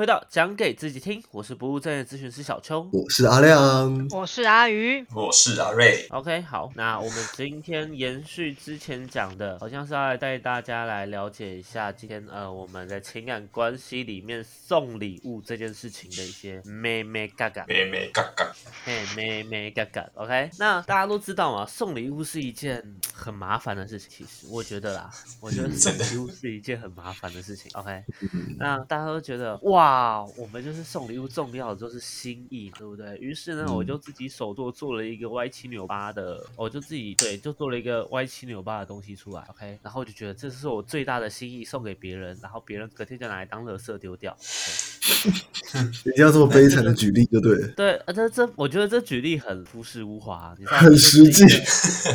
回到讲给自己听，我是不务正业咨询师小邱。我是阿亮。我是阿鱼，我是阿瑞，OK，好，那我们今天延续之前讲的，好像是要来带大家来了解一下今天呃我们在情感关系里面送礼物这件事情的一些咩咩嘎嘎。咩咩嘎嘎，嘿，咩咩嘎嘎，OK。那大家都知道嘛，送礼物是一件很麻烦的事情。其实我觉得啦，我觉得送礼物是一件很麻烦的事情。OK，那大家都觉得哇，我们就是送礼物重要的就是心意，对不对？于是呢，我就自己手做做了一个歪七扭八的，我就自己对，就做了一个歪七扭八的东西出来。OK，然后我就觉得这是我最大的心意，送给别人，然后别人隔天就拿来当垃圾丢掉。对一定要这么悲惨的举例就对了，对，啊，这这，我觉得这举例很朴实无华，你知道，很实际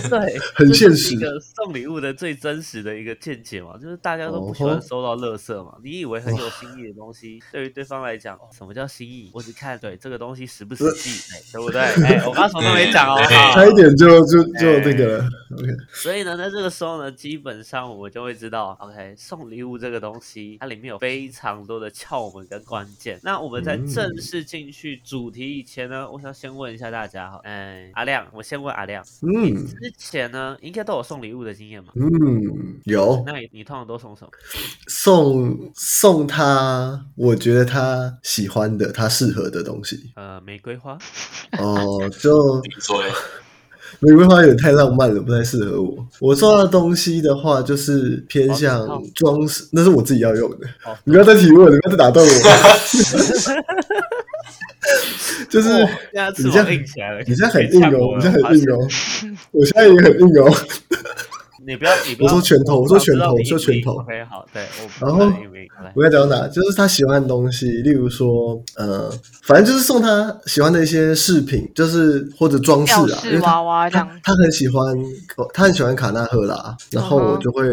对，很现实个送礼物的最真实的一个见解嘛，就是大家都不喜欢收到垃圾嘛。你以为很有心意的东西，对于对方来讲，哦什么叫心意？我只看对这个东西实不实际，哎，对不对？哎，我刚刚什么都没讲哦。差一点就就就那个了。OK，所以呢，在这个时候呢，基本上我们就会知道，OK，送礼物这个东西，它里面有非常多的窍门跟关键。那我们在正式进去主题以前呢，我想先问一下大家哈，哎，阿亮，我先问阿亮，嗯之前呢应该都有送礼物的经验嘛？嗯，有那你你通常都送什么？送送他，我觉得他喜欢的、他适合的东西。呃，玫瑰花。哦，就玫瑰花有点太浪漫了，不太适合我。我送他的东西的话，就是偏向哦装饰，那是我自己要用的。哦，你不要再提问，你不要再打断我。就是你这样硬起来了，你这样很硬哦，你这样很硬哦，我现在也很硬哦。你不要，你不要。我说拳头我说拳头我我说拳头 OK，好，对，我然后我要讲到哪？就是他喜欢的东西，例如说，呃，反正就是送他喜欢的一些饰品，就是或者装饰啊，因为他饰娃娃这他样。他很喜欢，他很喜欢卡纳赫拉，然后我就会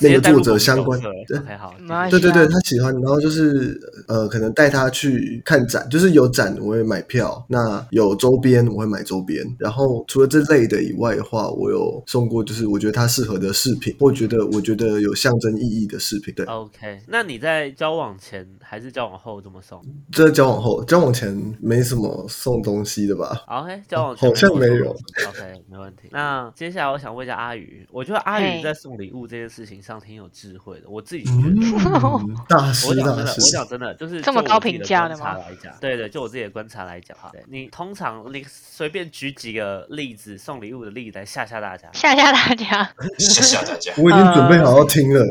那个作者相关对 OK，好，对对他喜欢，然后就是呃，可能带他去看展，就是有展我会买票，那有周边我会买周边，然后除了这类的以外的话，我有送过就是我觉得他适合的饰品，我觉得我觉得有象征意义的饰品，对，OK，那你在交往前还是交往后这么送这交往后，交往前没什么送东西的吧？？OK，交往前好像送没有 OK，没问题。那接下来我想问一下阿宇，我觉得阿宇在送礼物这件事情上挺有智慧的，我自己觉得。嗯，大我师大讲真的，我师，讲真的，就是这么高评价的吗来讲，对对，就我自己的观察来讲，哈，你通常你随便举几个例子，送礼物的例子来吓吓大家。吓吓大家，我已经准备好要听了。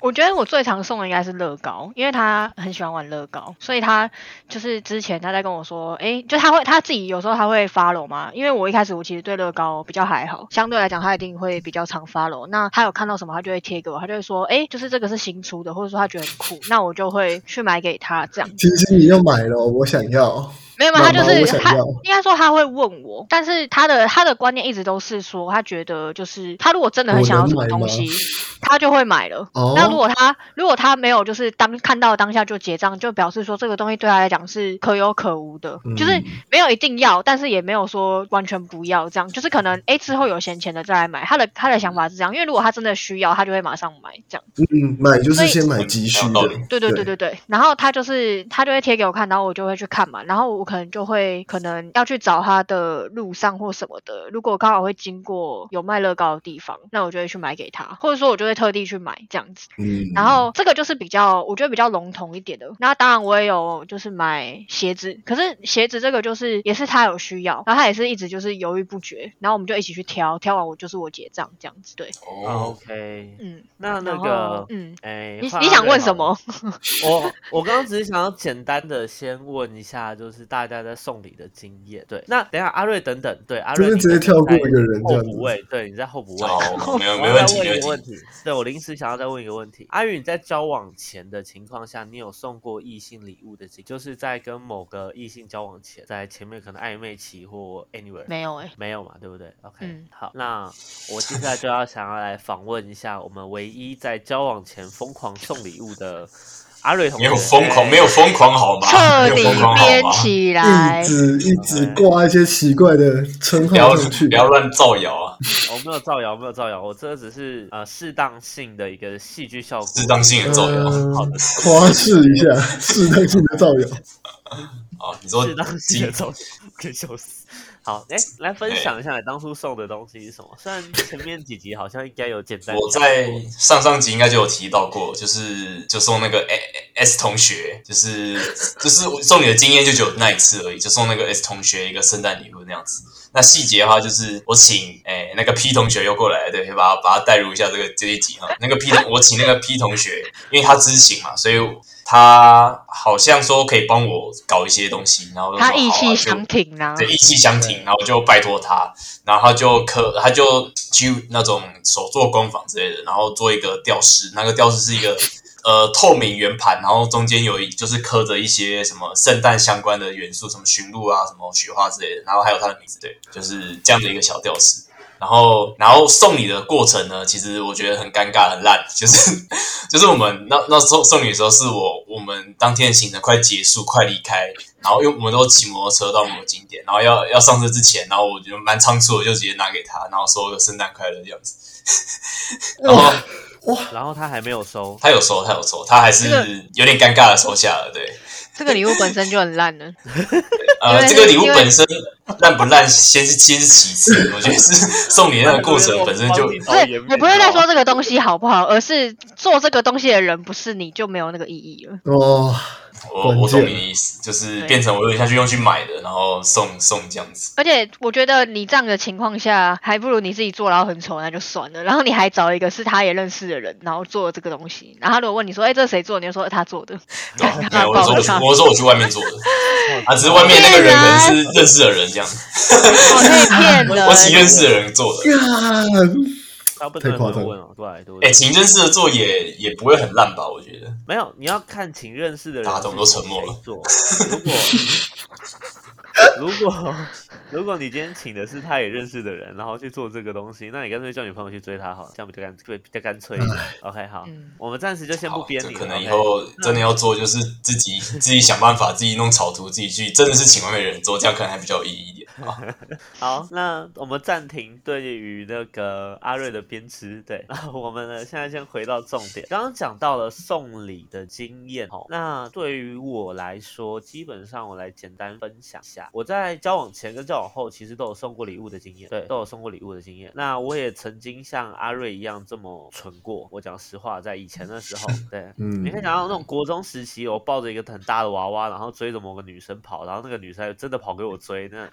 我觉得我最常送的应该是乐高，因为他很喜欢玩乐高，所以他就是之前他在跟我说，诶，就他会他自己有时候他会 follow 嘛，因为我一开始我其实对乐高比较还好，相对来讲他一定会比较常 follow。那他有看到什么，他就会贴给我，他就会说，诶，就是这个是新出的，或者说他觉得很酷，那我就会去买给他这样。其实你要买了，我想要。没有没有，他就是他应该说他会问我，但是他的他的观念一直都是说，他觉得就是他如果真的很想要什么东西，他就会买了。哦。那如果他如果他没有就是当看到当下就结账，就表示说这个东西对他来讲是可有可无的，就是嗯没有一定要，但是也没有说完全不要这样，就是可能哎之后有闲钱的再来买。他的他的想法是这样，因为如果他真的需要，他就会马上买这样。嗯，买就是先买急需的。对对对对对，然后他就是他就会贴给我看，然后我就会去看嘛，然后我可能就会可能要去找他的路上或什么的，如果刚好会经过有卖乐高的地方，那我就会去买给他，或者说我就会特地去买这样子。嗯，然后这个就是比较，我觉得比较笼统一点的。那当然我也有就是买鞋子，可是鞋子这个就是也是他有需要，然后他也是一直就是犹豫不决，然后我们就一起去挑，挑完我就是我结账这样子。对，哦，OK，嗯，那那个，嗯，哎，你你想问什么？我我刚刚只是想要简单的先问一下，就是大家在送礼的经验。对，那等一下阿瑞等等，对阿瑞就是直接跳过一个人这样子候补位，对，你在后补位。好，没有没问题。对我临时想要再问一个问题，阿宇，你在交往前的情况下，你有送过异性礼物的经，就是在跟某个异性交往前，在前面可能暧昧期或 anywhere 没有哎、没有嘛，对不对？OK，、嗯。好，那我接下来就要想要来访问一下我们唯一在交往前疯狂送礼物的阿瑞同学没有疯狂，哎没有疯狂好吗？彻底没有疯狂好编吗？起来一。直一直挂一些奇怪的称号上去不。要乱造谣啊！我没有造谣，没有造谣，我这只是呃适当性的一个戏剧效果，适当性的造谣嗯好的夸饰一下，适当性的造谣。啊！你说适当性的造谣，可以笑死。好，哎、来分享一下你当初送的东西是什么？虽然前面几集好像应该有简单我在上上集应该就有提到过，就是就送那个 S 同学，就是就是我送你的经验就只有那一次而已，就送那个 S 同学一个圣诞礼物那样子。那细节的话，就是我请诶、那个 P 同学又过来，对，把他把他带入一下这个这一集哈。那个 P 同我请那个 P 同学，因为他知情嘛，所以他好像说可以帮我搞一些东西，然后他意气相挺啊，对，意气相挺，然后就拜托他，然后他就刻，他就去那种手做工坊之类的，然后做一个吊饰，那个吊饰是一个呃透明圆盘，然后中间有一就是刻着一些什么圣诞相关的元素，什么驯鹿啊，什么雪花之类的，然后还有他的名字，对，就是这样的一个小吊饰。然后，然后送礼的过程呢，其实我觉得很尴尬、很烂，就是 就是我们那那时候送礼的时候，是我我们当天的行程快结束、快离开，然后因为我们都骑摩托车到某个景点，然后要要上车之前，然后我觉得蛮仓促的，就直接拿给他，然后说个圣诞快乐这样子。然后哇然后他还没有收，他有收，他有收，他还是有点尴尬的收下了。对，这个礼物本身就很烂了。呃，这个礼物本身烂不烂，先是先是其次，我觉得是送礼那个过程本身就不是，导演也不是在说这个东西好不好，而是做这个东西的人不是你就没有那个意义了。哦，我我关键懂你的意思，就是对变成我有点下去用去买的，然后送送这样子。而且我觉得你这样的情况下，还不如你自己做，然后很丑，那就算了。然后你还找一个是他也认识的人，然后做这个东西。然后他如果问你说：“哎、这谁做？”你就说他做的。对我说我去，我说我去外面做的，啊，只是外面那个人可能是认识的人这样，我可以骗人。我请认识的人做的。干大部分太夸张人会问哦，对对哎，请认识的做也也不会很烂吧？我觉得。没有，你要看请认识的人大家都都沉默了做。如果如果 如果你今天请的是他也认识的人，然后去做这个东西，那你干脆叫你朋友去追他好了，这样比较干脆，比较干脆一点。OK，好，嗯我们暂时就先不，编你了。可能以后真的要做，就是自己自己想办法，自己弄草图，自己去，真的是请外面的人做，这样可能还比较有意义一点。啊 好，那我们暂停对于那个阿瑞的编织，对，那 我们呢现在先回到重点，刚刚讲到了送礼的经验哦，那对于我来说，基本上我来简单分享一下，我在交往前跟交往后其实都有送过礼物的经验，对，都有送过礼物的经验。那我也曾经像阿瑞一样这么蠢过，我讲实话，在以前的时候，对，嗯。你可以想到那种国中时期，我抱着一个很大的娃娃，然后追着某个女生跑，然后那个女生还真的跑给我追，那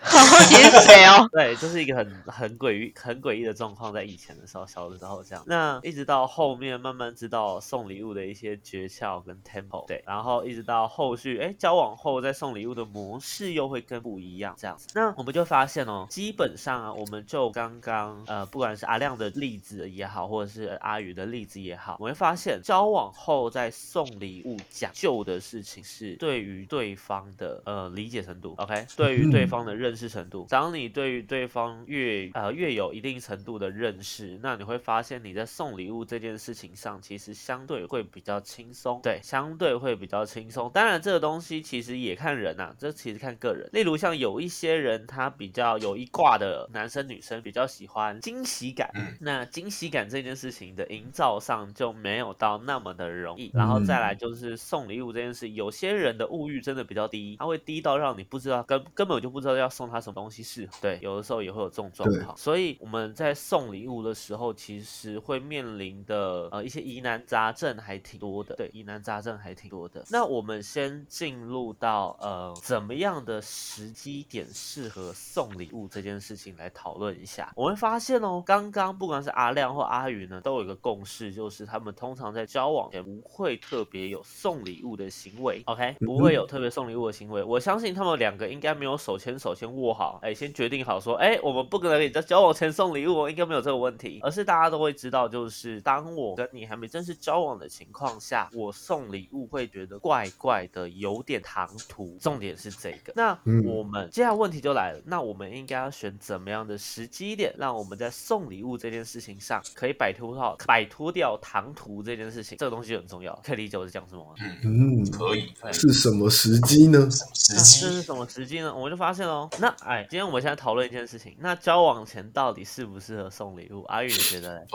好你是谁哦？对，就是一个很很诡异、很诡异的状况，在以前的时候，小的时候这样。那一直到后面慢慢知道送礼物的一些诀窍跟 tempo，对，然后一直到后续，哎，交往后再送礼物的模式又会更不一样，这样子。那我们就发现哦，基本上啊，我们就刚刚呃，不管是阿亮的例子也好，或者是阿宇的例子也好，我们会发现交往后再送礼物讲究的事情是对于对方的呃理解程度，OK，对于对方的认识程度。当你对于对方越呃越有一定程度的认识，那你会发现你在送礼物这件事情上，其实相对会比较轻松，对，相对会比较轻松。当然，这个东西其实也看人呐、这其实看个人。例如像有一些人，他比较有一挂的男生女生比较喜欢惊喜感，嗯那惊喜感这件事情的营造上就没有到那么的容易。然后再来就是送礼物这件事，有些人的物欲真的比较低，他会低到让你不知道根根本就不知道要送他什么东西适合。对，有的时候也会有这种状况。所以我们在送礼物的时候，其实会面临的呃一些疑难杂症还挺多的。对，疑难杂症还挺多的。那我们先进入到呃怎么样的时机点适合送礼物这件事情来讨论一下。我会发现哦，刚刚不管是阿亮或阿宇呢，都有一个共识，就是他们通常在交往前不会特别有送礼物的行为。OK，不会有特别送礼物的行为。我相信他们两个应该没有手牵手先握好，哎，先决定好说，哎，我们不可能你在交往前送礼物，应该没有这个问题，而是大家都会知道，就是当我跟你还没正式交往的情况下，我送礼物会觉得怪怪的，有点唐突。重点是这个，那我们接下来问题就来了，那我们应该要选怎么样的时机点，让我们在送礼物这件事情上可以摆脱到摆脱掉唐突这件事情，这个东西很重要，可以理解我在讲什么吗？嗯，可以。是什么时机呢？时机这是什么时机呢？我就发现喽，那哎，今天我们现在讨论一件事情，那交往前到底适不适合送礼物？阿玉你觉得？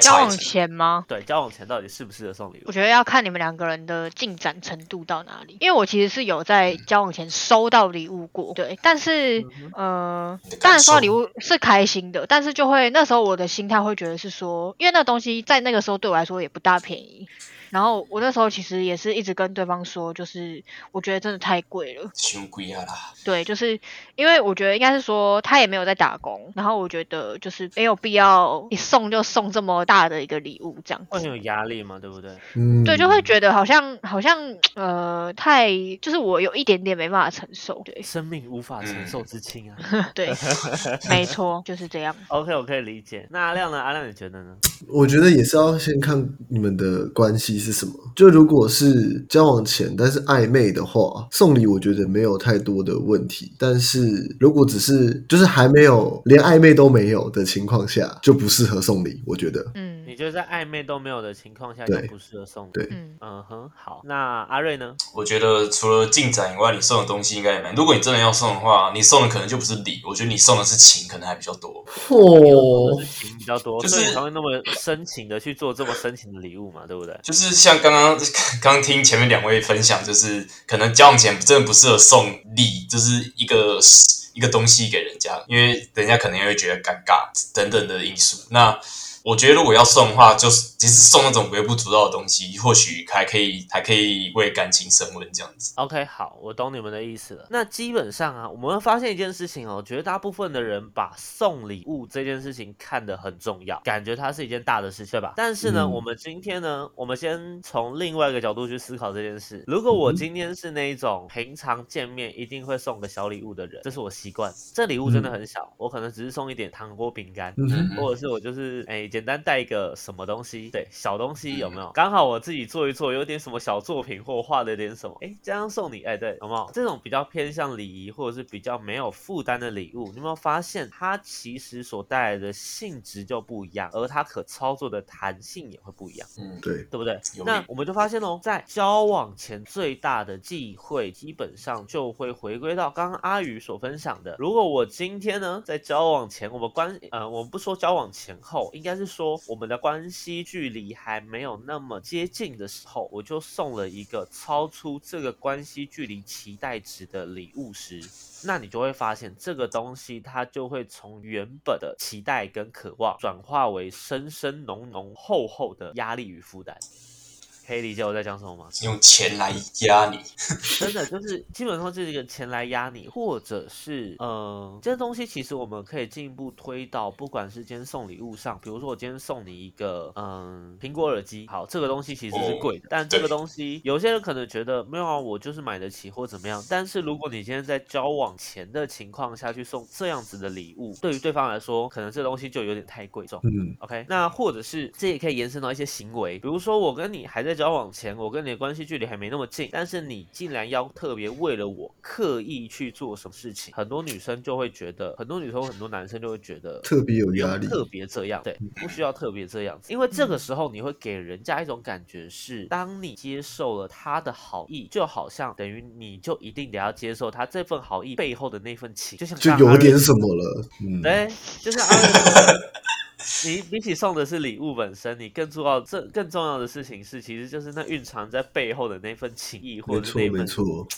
交往前吗？对，交往前到底适不适合送礼物？我觉得要看你们两个人的进展程度到哪里，因为我其实是有在交往前收到礼物过，对，但是呃，当然收到礼物是开心的，但是就会那时候我的心态会觉得是说，因为那东西在那个时候对我来说也不大便宜。然后我那时候其实也是一直跟对方说，就是我觉得真的太贵了，太贵啊啦。对，就是因为我觉得应该是说他也没有在打工，然后我觉得就是没有必要一送就送这么大的一个礼物，这样子会很有压力嘛，对不对？嗯，对，就会觉得好像好像呃太就是我有一点点没办法承受，对，生命无法承受之轻啊，对，没错，就是这样。OK，我可以理解。那阿亮呢？阿亮你觉得呢？我觉得也是要先看你们的关系。是什么？就如果是交往前，但是暧昧的话，送礼我觉得没有太多的问题。但是如果只是就是还没有连暧昧都没有的情况下，就不适合送礼。我觉得，嗯，你觉得在暧昧都没有的情况下就不适合送嗯哼，好。那阿瑞呢？我觉得除了进展以外，你送的东西应该也蛮。如果你真的要送的话，你送的可能就不是礼，我觉得你送的是情，可能还比较多。哦，情比较多，就是才会那么深情的去做这么深情的礼物嘛，对不对？就是。像刚刚 刚听前面两位分享，就是可能交往前真的不适合送礼，就是一个一个东西给人家，因为人家可能也会觉得尴尬等等的因素。那我觉得如果要送的话，就是其实送那种微不足道的东西，或许还可以，还可以为感情升温这样子。OK，好，我懂你们的意思了。那基本上啊，我们会发现一件事情哦，我觉得大部分的人把送礼物这件事情看得很重要，感觉它是一件大的事情，对吧？但是呢，我们今天呢，我们先从另外一个角度去思考这件事。如果我今天是那一种平常见面一定会送个小礼物的人，这是我习惯。这礼物真的很小，我可能只是送一点糖果、饼干，或者是我就是哎。简单带一个什么东西，对，小东西有没有？刚好我自己做一做，有点什么小作品，或画了点什么，哎，这样送你，哎，对，有没有？这种比较偏向礼仪，或者是比较没有负担的礼物，你有没有发现它其实所带来的性质就不一样，而它可操作的弹性也会不一样。嗯，对，对不对？那我们就发现哦，在交往前最大的忌讳，基本上就会回归到刚刚阿宇所分享的。如果我今天呢，在交往前，我们关，呃，我们不说交往前后，应该是。是说我们的关系距离还没有那么接近的时候，我就送了一个超出这个关系距离期待值的礼物时，那你就会发现这个东西它就会从原本的期待跟渴望转化为深深浓浓厚厚的压力与负担。可以理解我在讲什么吗？用钱来压你，真的就是基本上就是一个钱来压你，或者是嗯，这些东西其实我们可以进一步推到，不管是今天送礼物上，比如说我今天送你一个嗯苹果耳机，好，这个东西其实是贵的，但这个东西有些人可能觉得没有啊，我就是买得起或怎么样。但是如果你今天在交往前的情况下去送这样子的礼物，对于对方来说，可能这东西就有点太贵重。嗯，OK，那或者是这也可以延伸到一些行为，比如说我跟你还在。交往前，我跟你的关系距离还没那么近，但是你竟然要特别为了我刻意去做什么事情，很多女生就会觉得，很多女生、很多男生就会觉得特别有压力，特别这样，对，不需要特别这样子，因为这个时候你会给人家一种感觉是，当你接受了他的好意，就好像等于你就一定得要接受他这份好意背后的那份情，就像就有点什么了，嗯，对，就是阿 你比起送的是礼物本身，你更重要这更重要的事情是，其实就是那蕴藏在背后的那份情谊，或者那份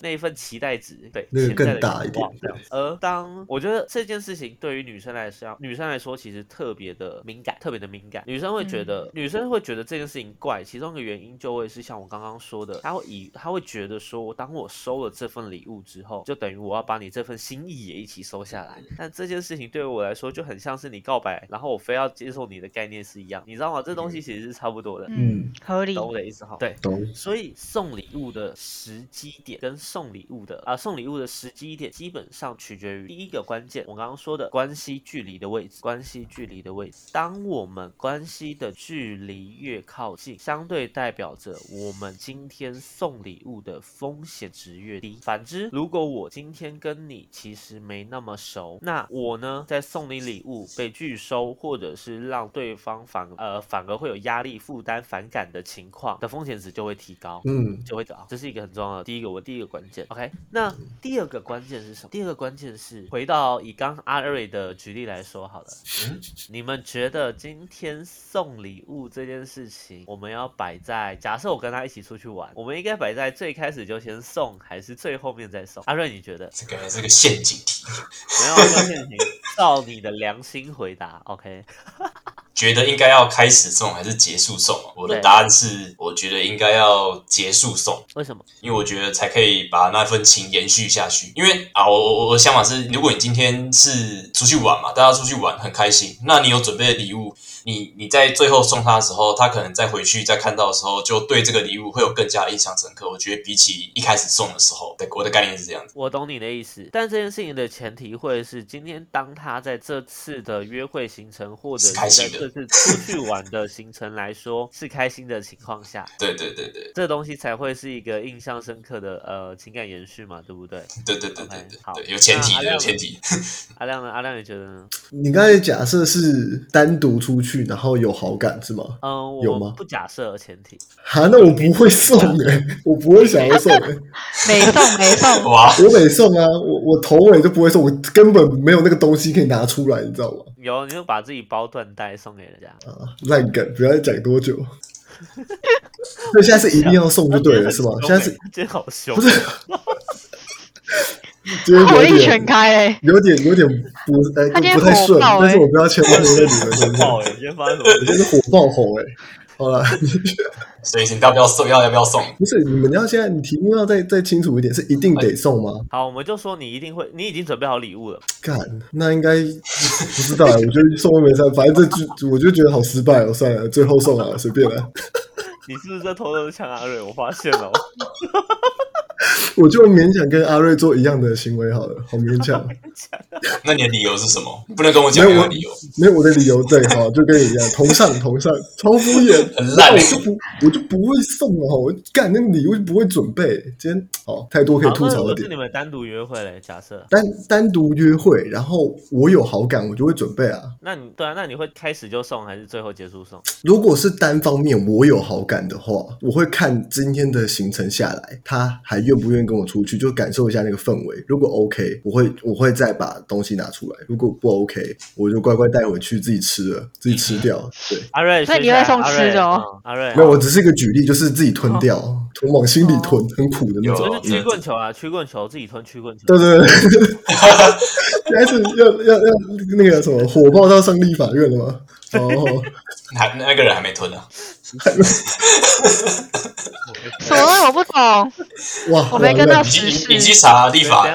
那一份期待值，对，那个更大一点。而当我觉得这件事情对于女生来说，女生来说其实特别的敏感，特别的敏感。女生会觉得，女生会觉得这件事情怪，其中一个原因就会是像我刚刚说的，她会以她会觉得说，当我收了这份礼物之后，就等于我要把你这份心意也一起收下来。但这件事情对于我来说就很像是你告白，然后我非要。接受你的概念是一样，你知道吗？这东西其实是差不多的，嗯，合理。懂我的意思哈？对。懂。所以送礼物的时机点跟送礼物的啊送礼物的时机点，基本上取决于第一个关键，我刚刚说的关系距离的位置。关系距离的位置，当我们关系的距离越靠近，相对代表着我们今天送礼物的风险值越低。反之，如果我今天跟你其实没那么熟，那我呢在送你礼物被拒收，或者是让对方反呃反而会有压力、负担、反感的情况的风险值就会提高。嗯，就会高，这是一个很重要的第一个，我第一个关键。OK，那第二个关键是什么？第二个关键是回到以刚阿瑞的举例来说好了，嗯 你们觉得今天送礼物这件事情，我们要摆在假设我跟他一起出去玩，我们应该摆在最开始就先送，还是最后面再送？阿瑞，你觉得？这个是个陷阱题，没有这个陷阱，照你的良心回答。OK，觉得应该要开始送还是结束送？我的答案是，我觉得应该要结束送。为什么？因为我觉得才可以把那份情延续下去。因为啊，我我我的想法是，如果你今天是出去玩嘛，大家出去玩很开心，那你有准备的礼物，你你在最后送他的时候，他可能再回去再看到的时候，就对这个礼物会有更加印象深刻。我觉得比起一开始送的时候，对我的概念是这样子。我懂你的意思，但这件事情的前提会是，今天当他在这次的约会行程，或者是在是开心的这次出去玩的行程来说是开心的情况下，对对对对这东西才会是一个印象深刻的呃情感延续嘛，对不对？对对对对对对，有前提的，有前提。阿亮呢？阿亮你觉得呢？你刚才假设是单独出去，然后有好感是吗？嗯，有吗不假设前提，哈，那我不会送哎、我不会想要送哎、没送没送，哇，我没送啊，我我头尾都不会送，我根本没有那个东西可以拿出来，你知道吗？有你就把自己包缎带送给人家，啊，烂梗，不要再讲多久。所以现在是一定要送就对了，是吗？现在是真好凶，不是火力全开哎、有点有点不哎他不太顺，但是我不要牵拖在你们身上，爆哎！今天发生什么事？我就是火爆红哎、好了，所以你要不要送？要要不要送？不是你们要现在你题目要再再清楚一点，是一定得送吗？好，我们就说你一定会，你已经准备好礼物了。干，那应该不知道欸，我觉得送都没送，反正这句我就觉得好失败哦，算了，最后送了，随便了。你是不是在偷偷抢阿瑞？我发现了，我就勉强跟阿瑞做一样的行为好了，好勉强。那你的理由是什么？不能跟我讲没有我的理由。没有我的理由，对，好，就跟你一样，同上同上，超敷衍，很烂我就不我就不会送了，我干那个礼物就不会准备。今天好太多可以，吐槽的点是你。们单独约会嘞？假设，单单独约会，然后我有好感，我就会准备啊。那你对啊，那你会开始就送，还是最后结束送？如果是单方面我有好感的话，我会看今天的行程下来，他还愿不愿意跟我出去，就感受一下那个氛围。如果 OK，我会我会再把东西拿出来；如果不 OK，我就乖乖带回去自己吃了，自己吃掉。对，阿瑞，所以你会送吃的哦。嗯。阿瑞，没有，我只是一个举例，就是自己吞掉，吞往心里吞，很苦的那有种。就是曲棍球啊，曲棍球自己吞曲棍球。对对对，现在是要要要那个什么火爆到上立法院了吗？哦，还那个人还没吞呢、什么我不懂，哇，我没跟到完了你去时事你你去查立法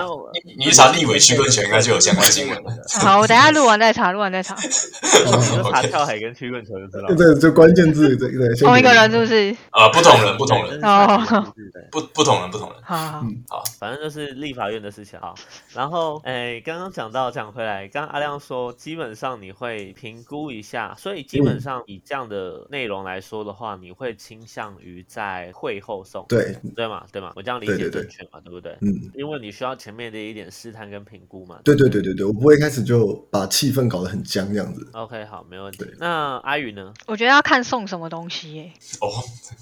你你去查立委区棍球应该就有相关新闻了。好，我等下录完再查，录完再查。查跳海跟曲棍球就知道了。对，就关键字，对对，同一个人是不是？呃，不同人，不同人，哦不不同人，不同人。好好好，反正就是立法院的事情啊。然后，哎，刚刚讲到讲回来，刚刚阿亮说，基本上你会评估一下，所以基本上以这样的内容来说的话，你会倾向于在会后送，对，对吗？对吗？我这样理解对对对正确嘛？对不对？嗯。因为你需要前面的一点试探跟评估嘛。对对对对对，我不会一开始就把气氛搞得很僵这样子。OK，好，没问题。那阿宇呢？我觉得要看送什么东西耶。哦，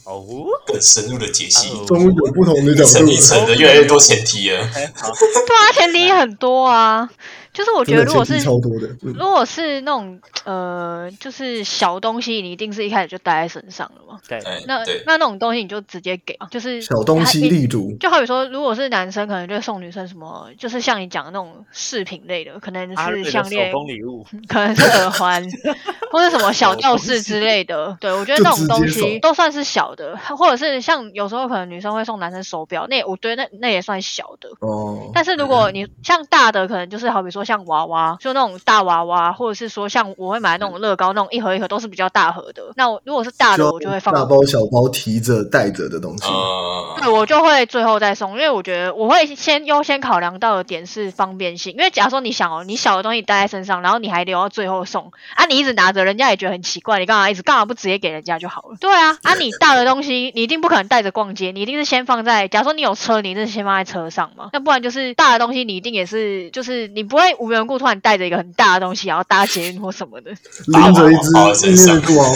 哦，更深入的解析，哦终于有不同的角度一层一，层的越来越多前提了。对啊，前提很多啊。就是我觉得如果是超多的。嗯如果是那种呃，就是小东西，你一定是一开始就带在身上了嘛。对，哎，那对，那那种东西你就直接给啊，就是小东西立足，就好比说，如果是男生，可能就送女生什么，就是像你讲的那种饰品类的，可能是项链，工礼物，可能是耳环，或者什么小吊饰之类的。对我觉得那种东西都算是小的，或者是像有时候可能女生会送男生手表，那也我觉得那那也算小的。哦，但是如果你像大的，可能就是好比说像娃娃，就那种大娃娃，或者是说像我会买那种乐高那种一盒一盒都是比较大盒的。那我如果是大的，我就会放大包小包提着带着的东西。呃，对，我就会最后再送，因为我觉得我会先优先考量到的点是方便性。因为假如说你想哦，你小的东西带在身上，然后你还留到最后送，啊，你一直拿着，人家也觉得很奇怪，你干嘛一直干嘛不直接给人家就好了？对啊，啊，你大的东西你一定不可能带着逛街，你一定是先放在，假如说你有车，你一定是先放在车上嘛，那不然就是大的东西你一定也是，就是你不会无缘无故突然带着一个很大的东西，然后搭捷运或什么的，拎着一只面上的布娃娃，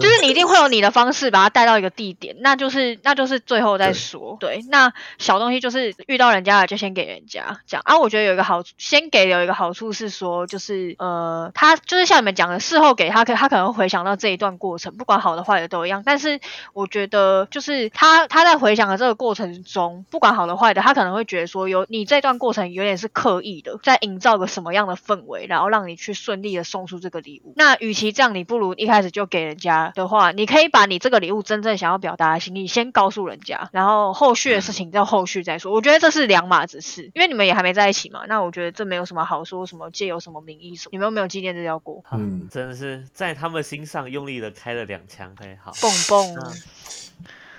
就是你一定会有你的方式把它带到一个地点，那就是那就是最后再说。对，那小东西就是遇到人家了就先给人家这样啊。我觉得有一个好处，先给有一个好处是说，就是呃，他就是像你们讲的，事后给他可他可能会回想到这一段过程，不管好的坏的都一样。但是我觉得就是他他在回想的这个过程中，不管好的坏的，他可能会觉得说有你这段过程有点是刻意的，在营造个什么样的氛围，然后让你去顺利的送出这个礼物。那与其这样，你不如一开始就给人家的话，你可以把你这个礼物真正想要表达的心意先告诉人家，然后后续的事情在后续再说。我觉得这是两码子事，因为你们也还没在一起嘛。那我觉得这没有什么好说什么借由什么名义什么，你们有没有纪念这条过？嗯，真的是在他们心上用力的开了两枪。嘿，好，蹦蹦，嗯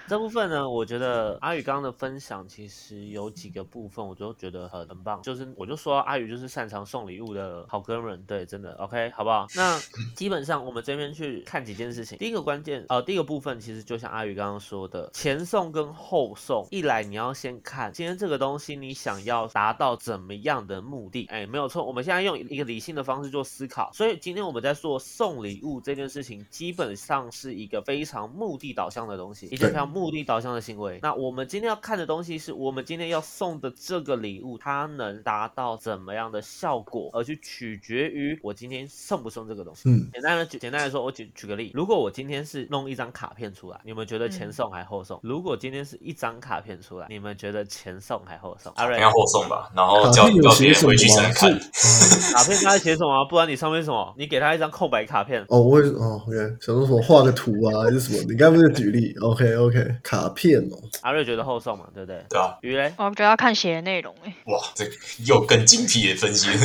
这部分呢，我觉得阿宇刚刚的分享其实有几个部分，我都觉得很很棒。就是我就说阿宇就是擅长送礼物的好哥们，对，真的 OK 好不好？那 基本上我们这边去看几件事情。第一个关键呃，第一个部分其实就像阿宇刚刚说的，前送跟后送，一来你要先看今天这个东西你想要达到怎么样的目的，哎，没有错，我们现在用一个理性的方式做思考，所以今天我们在做送礼物这件事情，基本上是一个非常目的导向的东西，一件非常目的导向的行为。那我们今天要看的东西是我们今天要送的这个礼物，它能达到怎么样的效果，而去取决于我今天送不送这个东西。嗯，简单的举简单来说，我举举个例，如果我今天是弄一张卡片出来，你们觉得前嗯送还后送？如果今天是一张卡片出来，你们觉得前送还后送？阿瑞应该后送吧，然后卡叫叫别人回去才能吗？看。是 卡片该写什么啊？不然你上面什么？你给他一张空白卡片，哦，我会哦，OK，想说什么画个图啊，还是什么？你刚刚不是举例？OK OK，卡片哦，阿瑞觉得后送嘛，对不对？对啊，鱼嘞？我觉得要看写的内容诶、哇，这个又更精辟的分析。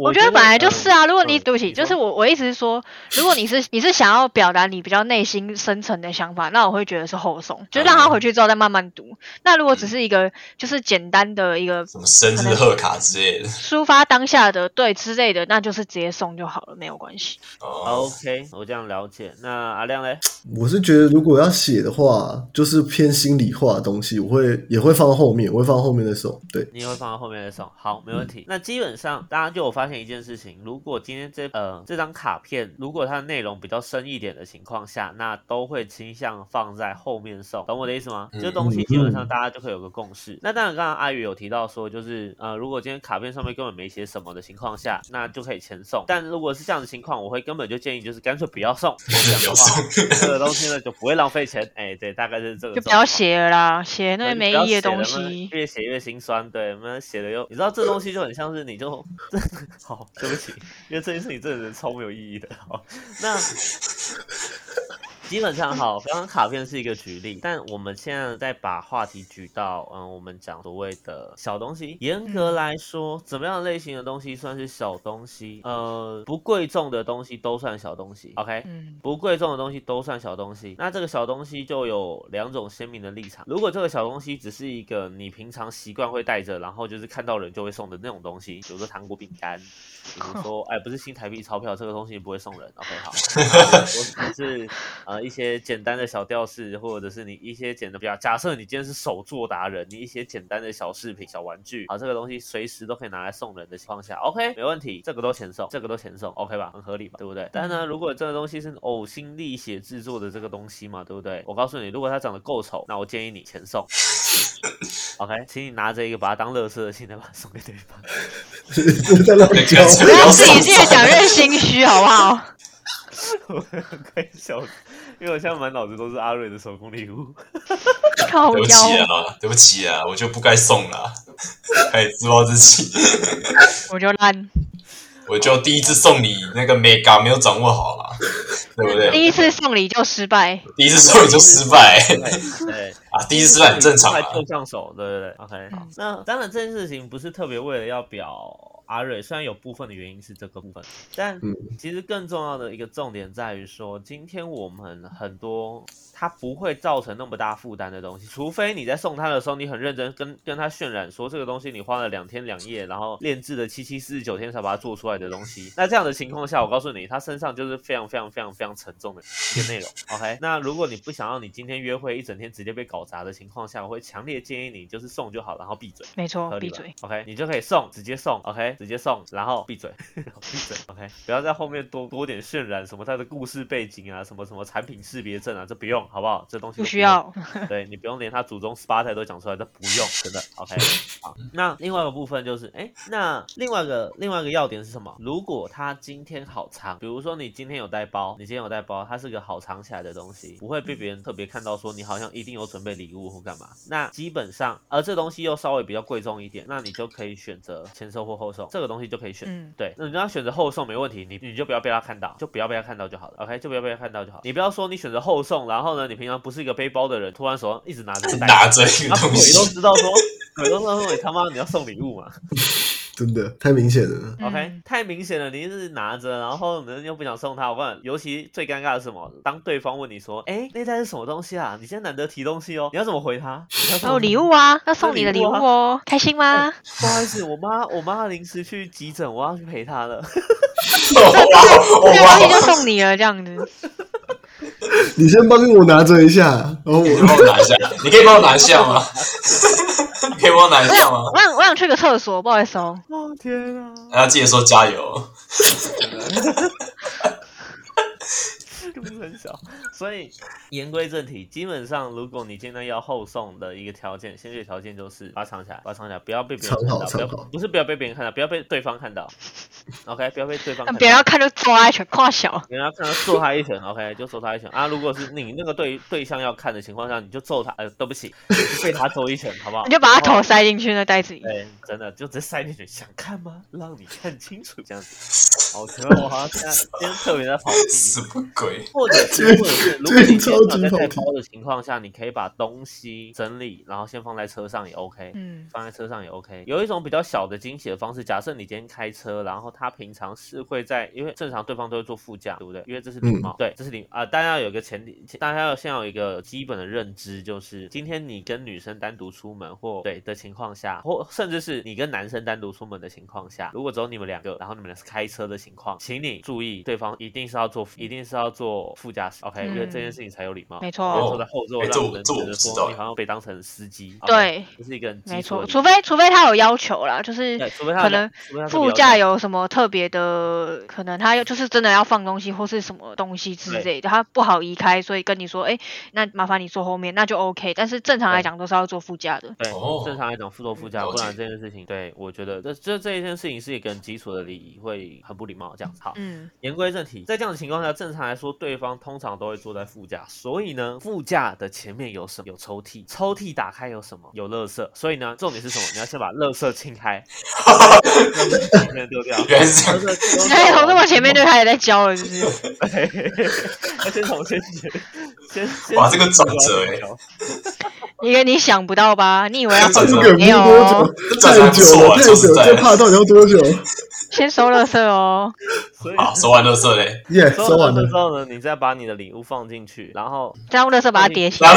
我觉得本来就是啊，如果你嗯对不起，就是我我意思是说，如果你是你是想要表达你比较内心深层的想法，那我会觉得是后送，就让他回去之后再慢慢读。那如果只是一个就是简单的一个什么生日贺卡之类的。抒发当下的对之类的，那就是直接送就好了，没有关系。哦，OK，我这样了解。那阿亮嘞？我是觉得如果要写的话，就是偏心理化的东西，我会也会放到后面，我会放到后面再送。对，你也会放到后面再送，好，没问题。那基本上大家就有发现一件事情，如果今天这呃这张卡片，如果它的内容比较深一点的情况下，那都会倾向放在后面送，懂我的意思吗？嗯这东西基本上大家就会有个共识。那当然，刚刚阿宇有提到说，就是呃，如果今天卡片上面根本没写什么的情况下，那就可以前送。但如果是这样的情况，我会根本就建议就是干脆不要送，这样的话，这个东西呢就不会浪费钱。哎，对，大概就是这个就不要。写了啦，写那些没意义的东西。越写越心酸。对，我们写的又，你知道这东西就很像是你就，好，对不起，因为这件事情真的是超没有意义的。好，那基本上好，刚刚卡片是一个举例，但我们现在再把话题举到，嗯，我们讲所谓的小东西。严格来说，怎么样类型的东西算是小东西？呃，不贵重的东西都算小东西。OK，嗯，不贵重的东西都算小东西。那这个小东西就有两种鲜明的立场。如果这个小东西只是一个你平常习惯会带着，然后就是看到人就会送的那种东西，比如说糖果、饼干，比如说哎，不是新台币钞票，这个东西不会送人。OK，好，我只是呃一些简单的小吊饰，或者是你一些简单比较，假设你今天是手作达人，你一些简单的小饰品、小玩具，好，这个东西随时都可以拿来送人的情况下，OK，没问题，这个都钱送，这个都钱送，OK 吧，很合理吧，对不对？但是呢，如果这个东西是呕心沥血制作的这个东西嘛，对不对？我告诉你，如果它长得够丑，那我建议你钱送。OK，请你拿着一个把它当乐色的心态把它送给对方。不要自己越讲越心虚，好不好？我快笑死，因为我现在满脑子都是阿瑞的手工礼物。靠对不起腰，啊，对不起啊，我就不该送了，开始自暴自弃。我就烂。我就第一次送你那个 mega 没有掌握好啦，对不对？第一次送礼就失败，第一次送你就失败对对，第一次失败很正常啊。来就上手，对对对，OK。那当然这件事情不是特别为了要表阿瑞，虽然有部分的原因是这个部分，但嗯其实更重要的一个重点在于说，今天我们很多它不会造成那么大负担的东西，除非你在送他的时候，你很认真跟跟他渲染说这个东西你花了两天两夜，然后炼制了七七四十九天才把它做出来的东西，那这样的情况下，我告诉你，他身上就是非常非常非常非常沉重的一个内容。OK，那如果你不想要你今天约会一整天直接被搞砸的情况下，我会强烈建议你就是送就好，然后闭嘴。没错闭嘴。，OK，你就可以送，直接送，OK，直接送，然后闭嘴，闭嘴，OK，不要在后面多多点渲染什么他的故事背景啊，什么什么产品识别证啊，这不用，好不好？这东西都不需要，对你不用连他祖宗十八代都讲出来，这不用，真的，OK，好。那另外一个部分就是，哎，那另外一个另外一个要点是什么？如果他今天好藏，比如说你今天有带包，你今天有带包，它是个好藏起来的东西，不会被别人特别看到说你好像一定有准备礼物或干嘛。那基本上，而这东西又稍微比较贵重一点，那你就可以选择前收或后送，这个东西就可以选。嗯，对，那你要选择后送没问题，你你就不要被他看到，就不要被他看到就好了，OK，就不要被他看到就好。你不要说你选择后送，然后呢，你平常不是一个背包的人，突然手上一直拿着个袋子，拿着一个东然后鬼都，知道说，鬼都知道说你他妈你要送礼物嘛 真的太明显了。，OK，嗯太明显了，你就是拿着，然后呢又不想送他，我问，尤其最尴尬的是什么？当对方问你说，哎，那袋是什么东西啊？你现在难得提东西哦，你要怎么回他？你要怎么哦，礼物啊，要送你的礼物礼物啊哦，开心吗？不好意思，我妈我妈临时去急诊，我要去陪她了。这个东西就！送你了，这样子。你先帮我拿着一下，然后你我帮我拿一下，你可以帮我拿一下吗？可以帮我拿一下吗？我想我想去个厕所，不好意思哦。哦天啊！然后记得说加油。路很小，所以言归正题，基本上如果你今天要后送的一个条件，先决条件就是把它藏起来，把它藏起来，不要被别人看到，不要不是不要被别人看到，不要被对方看到，OK，不要被对方看到。别人要看 就揍他一拳，胯小。别人要看就揍他一拳，OK，就揍他一拳啊！如果是你那个对对象要看的情况下，你就揍他，呃，对不起，就被他揍一拳，好不好？你就把他头塞进去那袋子里。对，真的就直接塞进去，想看吗？让你看清楚，这样子。好，可能我好像现在今天特别在跑题，什么鬼？或者是或者是，如果你今天超级没有在带包的情况下，你可以把东西整理，然后先放在车上也 OK。嗯，放在车上也 OK。有一种比较小的惊喜的方式，假设你今天开车，然后他平常是会在，因为正常对方都会坐副驾，对不对？因为这是礼貌，对，这是礼啊、大家要有一个前提，大家要先有一个基本的认知，就是今天你跟女生单独出门或对的情况下，或甚至是你跟男生单独出门的情况下，如果只有你们两个，然后你们是开车的情况，请你注意，对方一定是要坐，一定是要坐副驾驶，OK，、因为这件事情才有礼貌。没错，坐在后座，让人觉得说你好像被当成司机。对，这是一个没错，除非除非他有要求啦，就是对，除非他可能副驾有什么特别的，可能他又就是真的要放东西或是什么东西之类的，他不好移开，所以跟你说，哎，那麻烦你坐后面，那就 OK。但是正常来讲都是要坐副驾的。对，哦正常来讲，副座副驾，不然这件事情，对我觉得这这这一件事情是一个很基础的礼仪，会很不礼貌。这样子，好，嗯，言归正题，在这样的情况下，正常来说，对方通常都会坐在副驾，所以呢，副驾的前面有什么？有抽屉，抽屉打开有什么？有垃圾，所以呢，重点是什么？你要先把垃圾清开，垃圾前面丢掉，原来是这样。垃圾丢你看掉从这么前面就开始在教了，就是？先从先学，先先哇这个转折欸一个你想不到吧？你以为要这个这个没有多哦久？了，不错啊，太久了，说实在的。这怕到底要多久？先收垃圾哦。所以好，收完垃圾嘞，耶，收收完了了之。后呢，你再把你的礼物放进去，然后再用垃圾把它叠起来。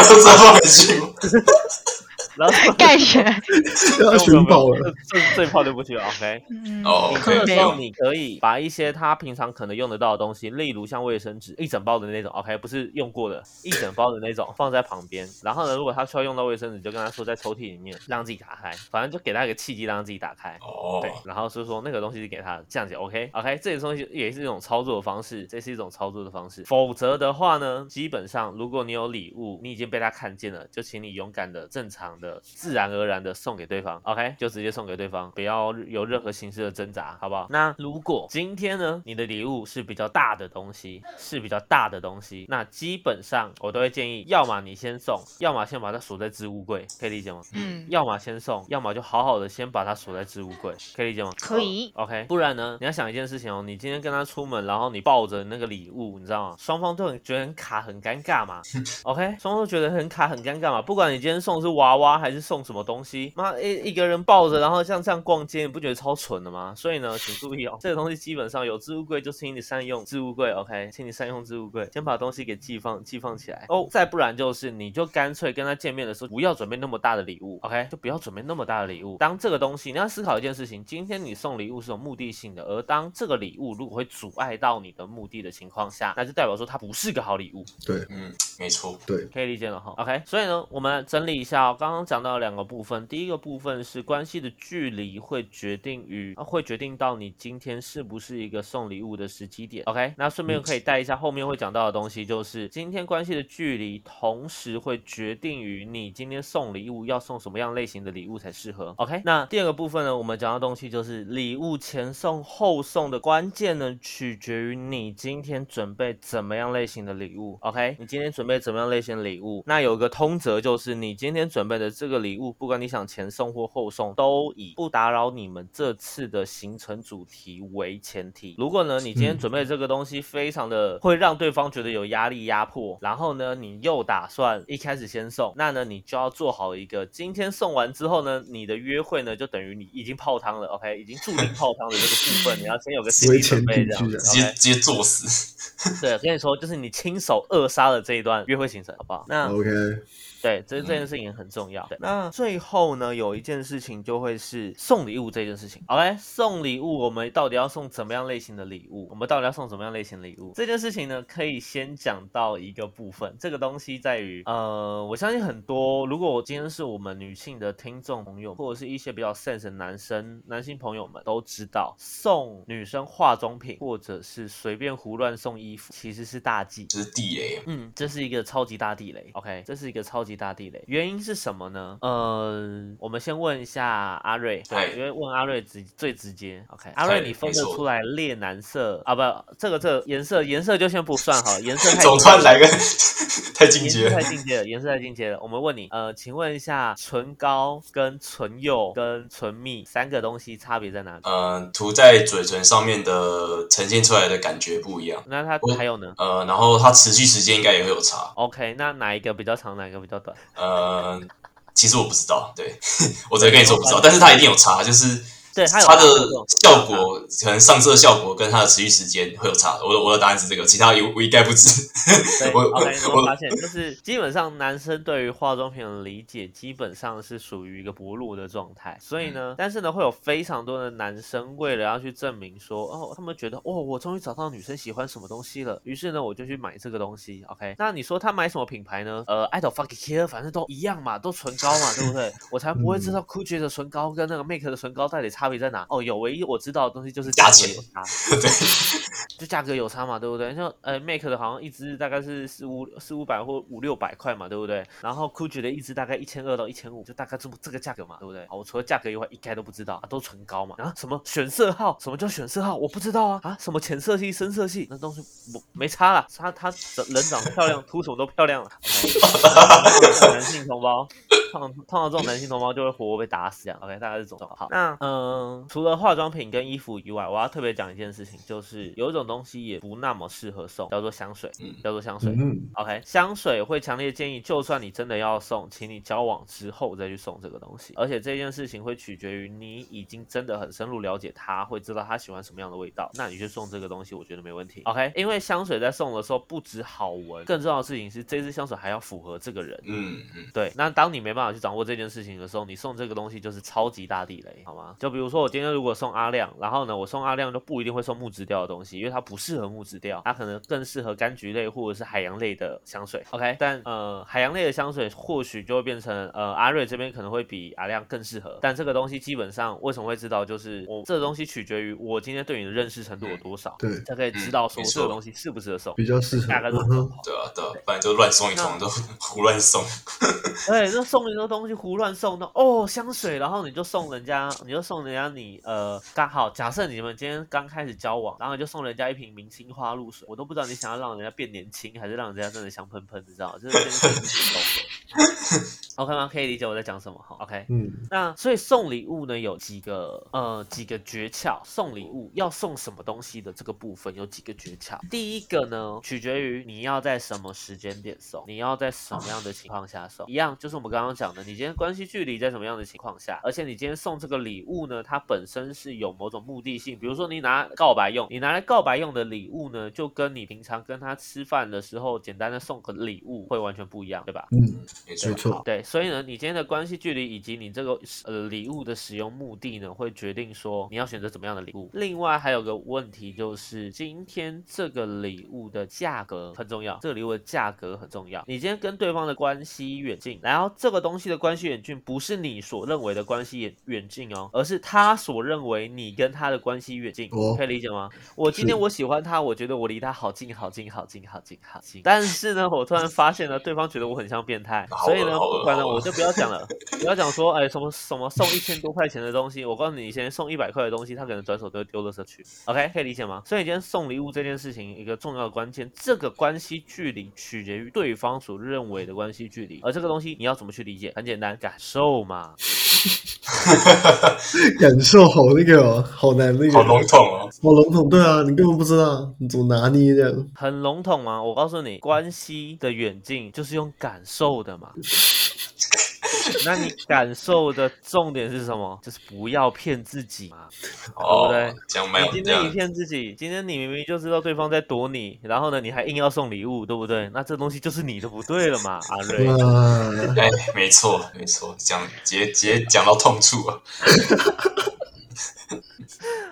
然后盖起来。要寻宝了。这这这炮就不去了，OK。嗯哦你 OK，这个时候没有你可以把一些他平常可能用得到的东西，例如像卫生纸一整包的那种，OK，不是用过的，一整包的那种放在旁边。然后呢，如果他需要用到卫生纸，就跟他说在抽屉里面，让自己打开，反正就给他一个契机，让他自己打开。哦对，然后是说那个东西是给他的，这样子 OK OK，这些东西也是一种操作的方式，这是一种操作的方式。否则的话呢，基本上如果你有礼物，你已经被他看见了，就请你勇敢的、正常的的自然而然的送给对方，OK，就直接送给对方，不要有任何形式的挣扎，好不好？那如果今天呢，你的礼物是比较大的东西，是比较大的东西，那基本上我都会建议，要么你先送，要么先把它锁在置物柜，可以理解吗？嗯，要么先送，要么就好好的先把它锁在置物柜，可以理解吗？可以。OK，不然呢？你要想一件事情哦，你今天跟他出门，然后你抱着那个礼物，你知道吗？双方都很觉得很卡，很尴尬嘛。OK，双方都觉得很卡，很尴尬嘛。不管你今天送的是娃娃还是送什么东西，妈一一个人抱着，然后像这样逛街，你不觉得超蠢的吗？所以呢，请注意哦，这个东西基本上有置物柜就请你善用置物柜，OK，请你善用置物柜，先把东西给寄放寄放起来哦。再不然就是你就干脆跟他见面的时候不要准备那么大的礼物，OK，就不要准备那么大的礼物。当这个东西你要思考一件事情，今天你送礼物是有目的性的，而当这个礼物如果会阻碍到你的目的的情况下，那就代表说它不是个好礼物。对嗯，没错，对，可以理解了哈。OK，所以呢，我们整理一下、哦，刚刚讲到两个部分，第一个部分是关系的距离会决定于，啊会决定到你今天是不是一个送礼物的时机点。OK，那顺便可以带一下后面会讲到的东西，就是今天关系的距离，同时会决定于你今天送礼物要送什么样类型的礼物才适合。OK，那第二个部分呢，我们讲到东西就是礼物前送后送的关键呢，取决于你今天准备怎么样类型的礼物。OK，你今天准备怎么样类型的礼物？那有个通则就是，你今天准备的这个礼物，不管你想前送或后送，都以不打扰你们这次的行程主题为前提。如果呢，你今天嗯准备的这个东西非常的会让对方觉得有压力、压迫，然后呢，你又打算一开始先送，那呢，你就要做好一个今天送完之后呢，你的约会呢，就等于你已经泡汤了，OK，已经注定泡汤的这个部分，你要先有个心理准备，这样直接。直接作死。对，跟你说，就是你亲手扼杀了这一段约会行程，好不好？那 OK，对，这这件事情很重要。对，那最后呢，有一件事情就会是送礼物这件事情。OK，送礼物，我们到底要送怎么样类型的礼物？我们到底要送什么样类型的礼物？这件事情呢，可以先讲到一个部分。这个东西在于，呃，我相信很多，如果我今天是我们女性的听众朋友，或者是一些比较 sense 的男生男性朋友们都知道，送女生化妆品或者是随便胡乱送衣服，其实是大忌。这是地雷，嗯，这是一个超级大地雷。OK，这是一个超级大地雷。原因是什么呢？呃，我们先问一下阿瑞，对，因为问阿瑞直最直接。OK，阿瑞，你分没错得出来烈蓝色啊？不，这个这个颜色颜色就先不算好，颜色太 总算来个太进阶了太进阶了，颜色太进阶了。我们问你，呃，请问一下，唇膏跟唇釉跟唇蜜三个东西差别在哪里？嗯，涂在嘴唇上面的呈现出来的感觉不一样。那它我还有呢呃，然后它持续时间应该也会有差。？OK，那哪一个比较长，哪一个比较短？呃，其实我不知道，对 我只能跟你说不知道，但是它一定有差，就是对，它有它的效果可能上色效果跟它的持续时间会有差。我的我的答案是这个，其他一我一概不知。对 我，OK，你我发现就是基本上男生对于化妆品的理解基本上是属于一个薄弱的状态，所以嗯呢，但是呢会有非常多的男生为了要去证明说，哦，他们觉得哦，我终于找到女生喜欢什么东西了，于是呢我就去买这个东西，OK，那你说他买什么品牌呢？呃，I don't fucking care，反正都一样嘛，都唇膏嘛，对不对？我才不会知道 Gucci 的唇膏跟那个 Make 的唇膏到底差别在哪。哦，有唯一我知道的东西就是价格有差。对，就价格有差嘛，对不对？像呃，Make 的好像一支大概是四五四五百或五六百块嘛，对不对？然后 Gucci 的一支大概一千二到一千五，就大概这么这个价格嘛，对不对？好，我除了价格以外，一概都不知道啊，都唇膏嘛。啊，什么选色号？什么叫选色号？我不知道啊啊，什么浅色系、深色系，那东西我没差啦，他他人长得漂亮，涂什么都漂亮了。男性同胞。通常通常这种男性同胞就会活活被打死这样，OK，大概是这种。好，那嗯，除了化妆品跟衣服以外，我要特别讲一件事情，就是有一种东西也不那么适合送，叫做香水，嗯叫做香水。嗯，OK，香水会强烈建议，就算你真的要送，请你交往之后再去送这个东西。而且这件事情会取决于你已经真的很深入了解他，会知道他喜欢什么样的味道，那你去送这个东西，我觉得没问题。OK，因为香水在送的时候不止好闻，更重要的事情是这支香水还要符合这个人。嗯嗯，对，那当你没办法去掌握这件事情的时候，你送这个东西就是超级大地雷，好吗？就比如说我今天如果送阿亮，然后呢，我送阿亮就不一定会送木质调的东西，因为它不适合木质调，它可能更适合柑橘类或者是海洋类的香水。OK，但呃，海洋类的香水或许就会变成呃阿瑞这边可能会比阿亮更适合，但这个东西基本上为什么会知道，就是我这个东西取决于我今天对你的认识程度有多少，对，才可以知道说嗯没错这个东西适不适合送。比较适合。大概都嗯哼，对啊对啊，不然就乱送一通，都胡乱送。对，那送很多东西胡乱送的哦，香水，然后你就送人家，你就送人家你呃刚好假设你们今天刚开始交往，然后你就送人家一瓶明星花露水，我都不知道你想要让人家变年轻，还是让人家真的香喷喷，你知道？就是 OK 吗？可以理解我在讲什么哈？OK，嗯，那所以送礼物呢有几个呃几个诀窍，送礼物要送什么东西的这个部分有几个诀窍。第一个呢，取决于你要在什么时间点送，你要在什么样的情况下送，一样就是我们刚刚讲的，你今天关系距离在什么样的情况下，而且你今天送这个礼物呢，它本身是有某种目的性，比如说你拿告白用，你拿来告白用的礼物呢，就跟你平常跟他吃饭的时候简单的送个礼物会完全不一样，对吧？嗯，没错没，错，对，所以呢，你今天的关系距离以及你这个呃礼物的使用目的呢，会决定说你要选择怎么样的礼物。另外还有个问题就是，今天这个礼物的价格很重要，这个礼物的价格很重要。你今天跟对方的关系远近，然后这个东西的关系远近不是你所认为的关系远远近哦，而是他所认为你跟他的关系远近，哦可以理解吗？我今天我喜欢他，我觉得我离他好近好近好近好近好近，但是呢，我突然发现呢，对方觉得我很像变态，好所以呢，不管了，我就不要讲了，不要讲说，哎，什么什么送一千多块钱的东西，我告诉你，以前送一百块的东西，他可能转手都会丢垃圾去。OK，可以理解吗？所以今天送礼物这件事情，一个重要的关键，这个关系距离取决于对方所认为的关系距离，而这个东西你要怎么去理解？很简单，感受嘛。感受好那个哦，好难那个，好笼统哦。好笼统，对啊，你根本不知道你怎么拿捏这样。很笼统啊？我告诉你，关系的远近就是用感受的嘛。那你感受的重点是什么？就是不要骗自己嘛。哦对，不对？讲没有你今天你骗自己，今天你明明就知道对方在躲你，然后呢，你还硬要送礼物，对不对？那这东西就是你的不对了嘛，阿瑞。哇，哎，没错没错，讲直接直接讲到痛处啊。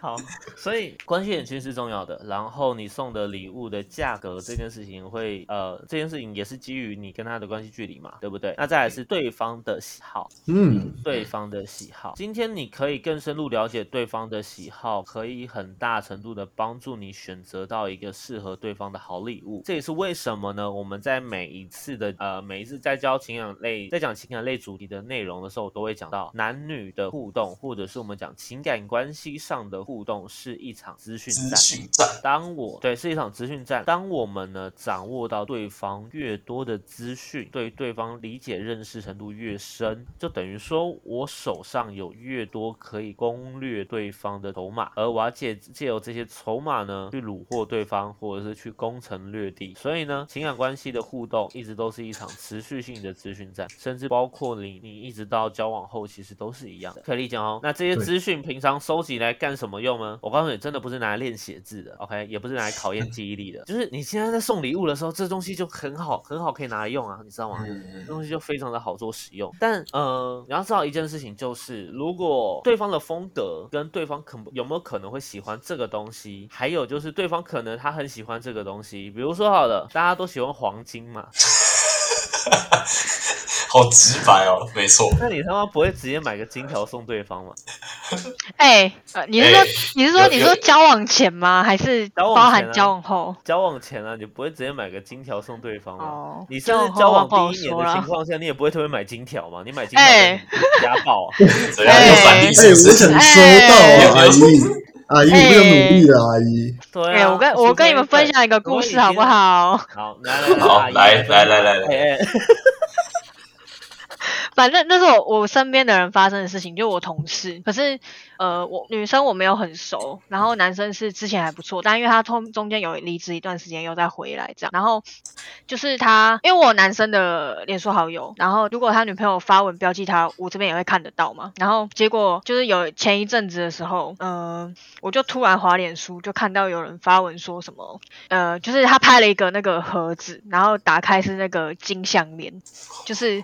好，所以关系远近是重要的。然后你送的礼物的价格这件事情会，呃，这件事情也是基于你跟他的关系距离嘛，对不对？那再来是对方的喜好，嗯，对方的喜好。今天你可以更深入了解对方的喜好，可以很大程度的帮助你选择到一个适合对方的好礼物。这也是为什么呢？我们在每一次的呃每一次在教情感类在讲情感类主题的内容的时候，都会讲到男女的互动，或者是我们讲情感关系上的互动是一场资讯资战。讯战，当我对是一场资讯战，当我们呢掌握到对方越多的资讯，对对方理解认识程度越深，就等于说我手上有越多可以攻略对方的筹码，而我要借借由这些筹码呢去虏获对方，或者是去攻城略地。所以呢，情感关系的互动一直都是一场持续性的资讯战，甚至包括你你一直到交往后，其实都是一样的。可以理解哦。那这些资讯平常收集来干什么用呢？我告诉你，真的不是拿来练写字的，OK，也不是拿来考验记忆力的，就是你现在在送礼物的时候，这东西就很好，很好可以拿来用啊，你知道吗？东西就非常的好做使用。但呃，你要知道一件事情，就是如果对方的风格跟对方可有没有可能会喜欢这个东西，还有就是对方可能他很喜欢这个东西，比如说好了，大家都喜欢黄金嘛，好直白哦，没错。那你他妈不会直接买个金条送对方吗？哎、呃，你是说、哎你是说你有有说交往前吗？还是交往包含交往后？交往前啊，你不会直接买个金条送对方吗？哦，你甚交至交往第一年。的情况下，你也不会特别买金条嘛？你买金条哎跟家暴啊？怎样有反例哎，是不是？我想收到啊，阿哎姨，阿姨，我会努力的，阿姨。哎、对啊，我跟我跟你们分享一个故事好不？好？好，来来好阿姨来来来来哎哎，反正那是我我身边的人发生的事情，就我同事。可是呃，我女生我没有很熟，然后男生是之前还不错，但因为他通中间有离职一段时间，又再回来这样。然后就是他，因为我男生的脸书好友，然后如果他女朋友发文标记他，我这边也会看得到嘛。然后结果就是有前一阵子的时候，嗯、我就突然滑脸书，就看到有人发文说什么，呃，就是他拍了一个那个盒子，然后打开是那个金项链，就是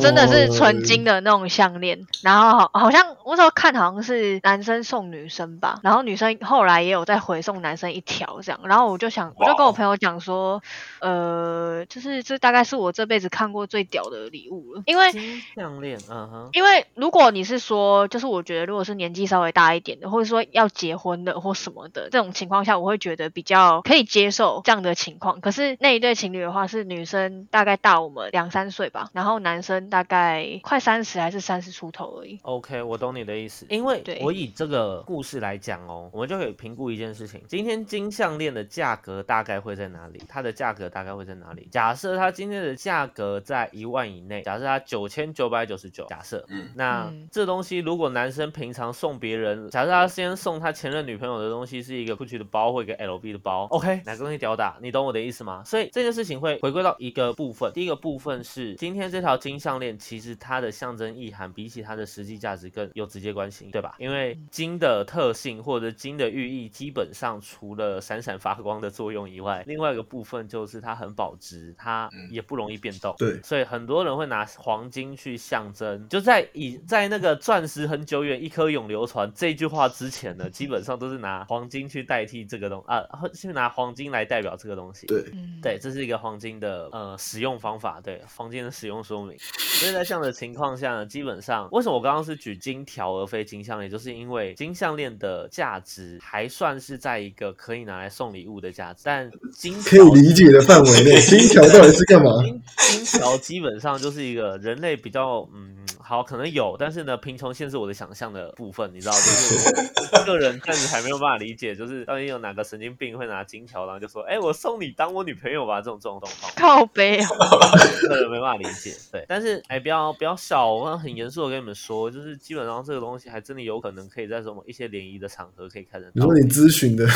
真的是纯金的那种项链，然后好好像我那时候看好像是男生送女生吧，然后女生后来也有再回送男生一条这样，然后我就想，我就跟我朋友讲说，呃，就是这大概是我这辈子看过最屌的礼物了，因为项链，嗯哼，因为如果你是说，就是我觉得如果是年纪稍微大一点的，或者说要结婚的或什么的这种情况下，我会觉得比较可以接受这样的情况。可是那一对情侣的话，是女生大概大我们两三岁吧，然后男生大概快三十还是三十出头而已。OK，我懂你的意思，因为对我以这个故事来讲哦，我们就可以评估一件事情：今天金项链的价格大概会在哪里？它的价格大概会在哪里？假设它今天的价格在一万以内，假设它九千九百九十九，假设，嗯那嗯这东西如果男生平常送别人，假设他先送他前任女朋友的东西是一个 GUCCI 的包或一个 LV 的包，OK，哪个东西屌打？你懂我的意思吗？所以这件事情会回归到一个部分，第一个部分是今天这条金项链其实它的象征意涵比起它的实际价值更有直接关系，对吧？因为金的特性或者金的寓意，基本上除了闪闪发光的作用以外，另外一个部分就是它很保值，它嗯也不容易变动。对所以很多人会拿黄金去象征，就在以在那个钻石很久远，一颗永流传这句话之前呢，基本上都是拿黄金去代替这个东啊，去拿黄金来代表这个东西。对，嗯，对，这是一个黄金的呃使用方法，对黄金的使用说明。所以在这样的情况下呢，基本上为什么我刚刚是举金条而非金项链，就是因为金项链的价值还算是在一个可以拿来送礼物的价值，但金可以理解的范围内，金条到底是干嘛？金金条基本上就是一个人类比较嗯好可能有，但是呢贫穷限制我的想象的部分，你知道，就是我 个人暂时还没有办法理解，就是到底有哪个神经病会拿金条，然后就说，哎、我送你当我女朋友吧，这种这种状况。靠背哦，个人没办法理解，对，但是哎，不要不要笑，我很严肃的跟你们说，就是基本上这个东西还真的有可能可以在什么一些联谊的场合可以看得到如果。你咨询的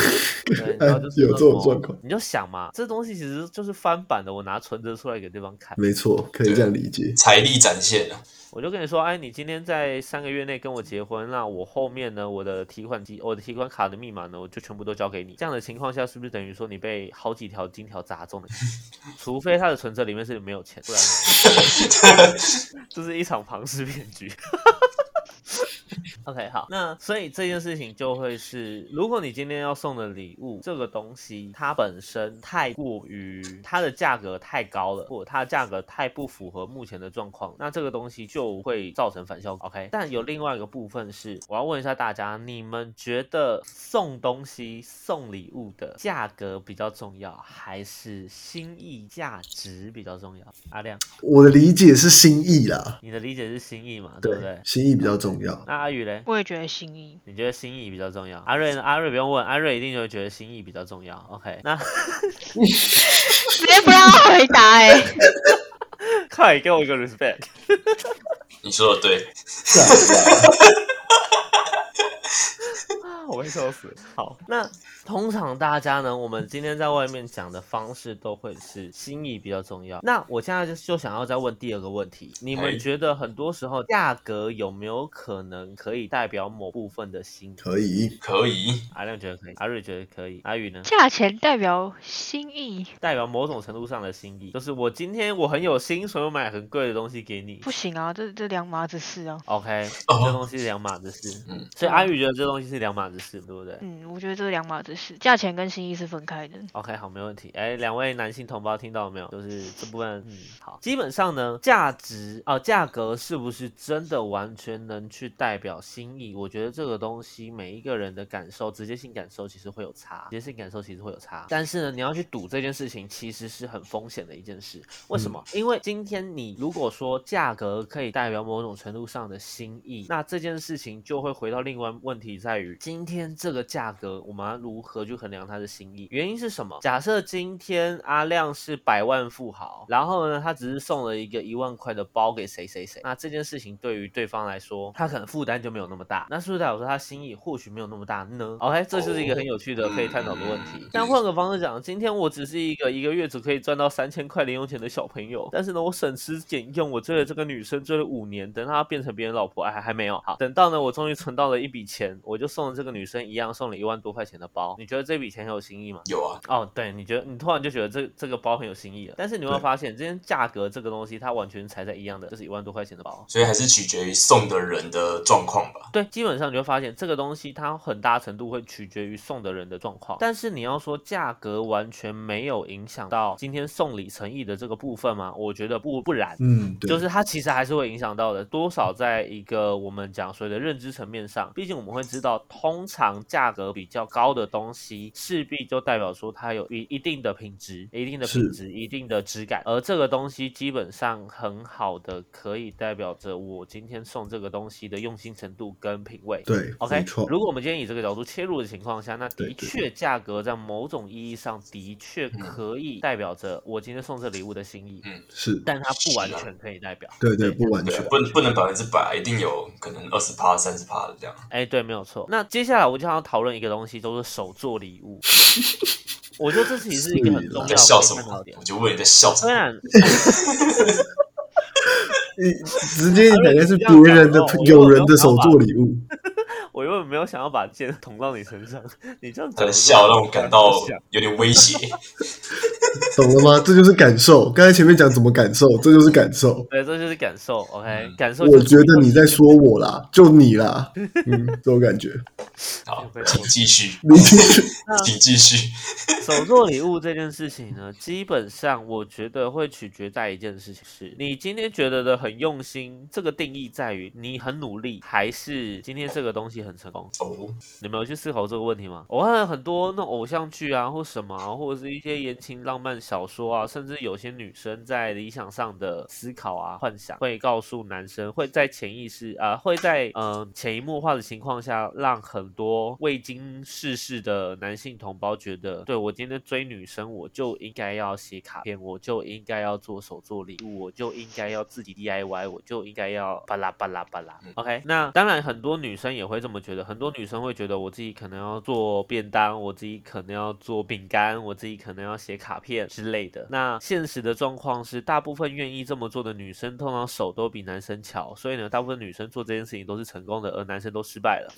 对，然后就是 有这种状况，你就想嘛，这东西其实就是翻版的，我拿存折出来给对方看，没错，可以这样理解。财力展现啊，我就跟你说，哎，你今天在三个月内跟我结婚，那我后面呢，我的提款机、我的提款卡的密码呢，我就全部都交给你。这样的情况下，是不是等于说你被好几条金条砸中了？除非他的存折里面是没有钱，不然 这是一场庞氏骗局。OK，好，那所以这件事情就会是，如果你今天要送的礼物这个东西，它本身太过于它的价格太高了，或它的价格太不符合目前的状况，那这个东西就会造成反效果。OK，但有另外一个部分是，我要问一下大家，你们觉得送东西、送礼物的价格比较重要，还是心意价值比较重要？阿亮，我的理解是心意啦，你的理解是心意嘛，对不对？心意比较重要。那阿宇嘞？我也觉得心意。你觉得心意比较重要？阿瑞呢？阿瑞不用问，阿瑞一定就会觉得心意比较重要。OK，那 直接不让他回答哎、快给我一个 respect。你说的对，我会笑死。好，那通常大家呢，我们今天在外面讲的方式都会是心意比较重要。那我现在就就想要再问第二个问题，你哎们觉得很多时候价格有没有可能可以代表某部分的心意？可以，可以，阿亮觉得可以，阿瑞觉得可以，阿宇呢？价钱代表心意，代表某种程度上的心意，就是我今天我很有心，所以我买很贵的东西给你。不行啊，这这两码子事啊。OK，、哦这东西是两码子事。嗯，所以阿宇觉得这东西是两码子事，对不对？嗯，我觉得这是两码子事，价钱跟心意是分开的。OK，好，没问题。哎，两位男性同胞听到了没有？就是这部分，嗯，好。基本上呢，价值哦、价格是不是真的完全能去代表心意？我觉得这个东西每一个人的感受，直接性感受其实会有差，直接性感受其实会有差。但是呢，你要去赌这件事情，其实是很风险的一件事。为什么？因为今天你如果说价格可以代表某种程度上的心意，那这件事情就会回到另外问题在于，今天这个价格我们要如何去衡量他的心意？原因是什么？假设今天阿亮是百万富豪，然后呢，他只是送了一个一万块的包给谁谁谁，那这件事情对于对方来说，他可能负担就没有那么大，那是不是代表说他心意或许没有那么大呢？OK，这就是一个很有趣的可以探讨的问题。但换个方式讲，今天我只是一个一个月只可以赚到三千块零用钱的小朋友，但是呢，我省吃俭用，我追了这个女生追了五年，等她变成别人老婆，哎，还没有好，等到呢，我终于存到了一笔钱，我就送了这个女生一样送了一万多块钱的包。你觉得这笔钱很有新意吗？有啊，哦，对，你觉得你突然就觉得这这个包很有新意了，但是你有没有发现，今天价格这个东西它完全踩在一样的，就是一万多块钱的包。所以还是取决于送的人的状况吧。对，基本上你会发现这个东西它很大程度会取决于送的人的状况，但是你要说价格完全没有影响到今天送礼诚意的这个部分吗？我觉得不不然。嗯，对，就是它其实还是会影响到的，多少在一个我们讲所谓的认知层面上，毕竟我们会知道，通常常价格比较高的东西，势必就代表说它有一一定的品质、一定的品质、一定的质感，而这个东西基本上很好的可以代表着我今天送这个东西的用心程度跟品味。对 OK，没错，如果我们今天以这个角度切入的情况下，那的确价格在某种意义上的确嗯可以代表着我今天送这礼物的心意，嗯。是，但它不完全可以代表。对对，不完全，，不不能百分之百，一定有可能二十趴、三十趴的这样。哎，对，没有错。那接下来我就想要讨论一个东西，都是手做礼物。我觉得这其实是一个很是重要你在笑的什么探讨点？我。就问你在笑什么？你直接感觉是别人的 友人的手做礼物，我原本没有想要把剑捅到你身上，你这样子的笑让我感到有点威胁。懂了吗？这就是感受。刚才前面讲怎么感受，这就是感受。对，这就是感受。OK，、嗯感受。我觉得你在说我啦，就你啦，嗯，这种感觉。好，请继续，你继续请继续。手做礼物这件事情呢，基本上我觉得会取决在一件事情是，你今天觉得的很用心，这个定义在于你很努力，还是今天这个东西很成功？哦，你们有去思考这个问题吗？我看很多那种偶像剧啊，或什么、啊，或者是一些言情浪漫小说啊，甚至有些女生在理想上的思考啊、幻想，会告诉男生，会在潜意识啊、会在嗯、呃潜移默化的情况下，让很多未经世事的男性同胞觉得，对我今天追女生，我就应该要写卡片，我就应该要做手作礼物，我就应该要自己 DIY，我就应该要巴拉巴拉巴拉。OK，那当然很多女生也会这么觉得，很多女生会觉得我自己可能要做便当，我自己可能要做饼干，我自己可能要写卡片之类的。那现实的状况是，大部分愿意这么做的女生，通常手都比男生巧，所以呢，大部分女生做这件事情都是成功的，而男生都失败了。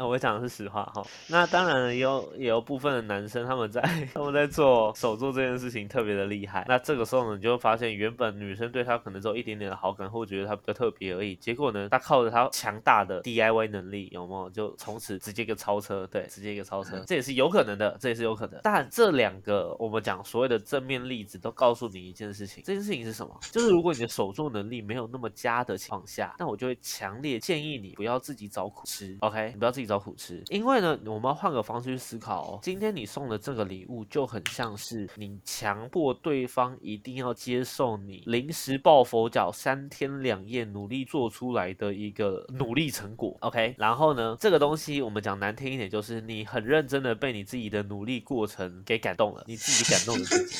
那我讲的是实话哈。那当然了也有也有部分的男生他们在 他们在做手做这件事情特别的厉害。那这个时候呢，你就会发现原本女生对他可能只有一点点的好感，或觉得他比较特别而已。结果呢，他靠着他强大的 DIY 能力，有没有就从此直接一个超车？对，直接一个超车，这也是有可能的，这也是有可能。但这两个我们讲所谓的正面例子，都告诉你一件事情，这件事情是什么？就是如果你的手做能力没有那么佳的情况下，那我就会强烈建议你不要自己找苦吃，OK？你不要自己找苦吃，因为呢，我们要换个方式去思考哦。今天你送的这个礼物就很像是你强迫对方一定要接受你临时抱佛脚三天两夜努力做出来的一个努力成果，OK？然后呢，这个东西我们讲难听一点，就是你很认真的被你自己的努力过程给感动了，你自己感动了自己。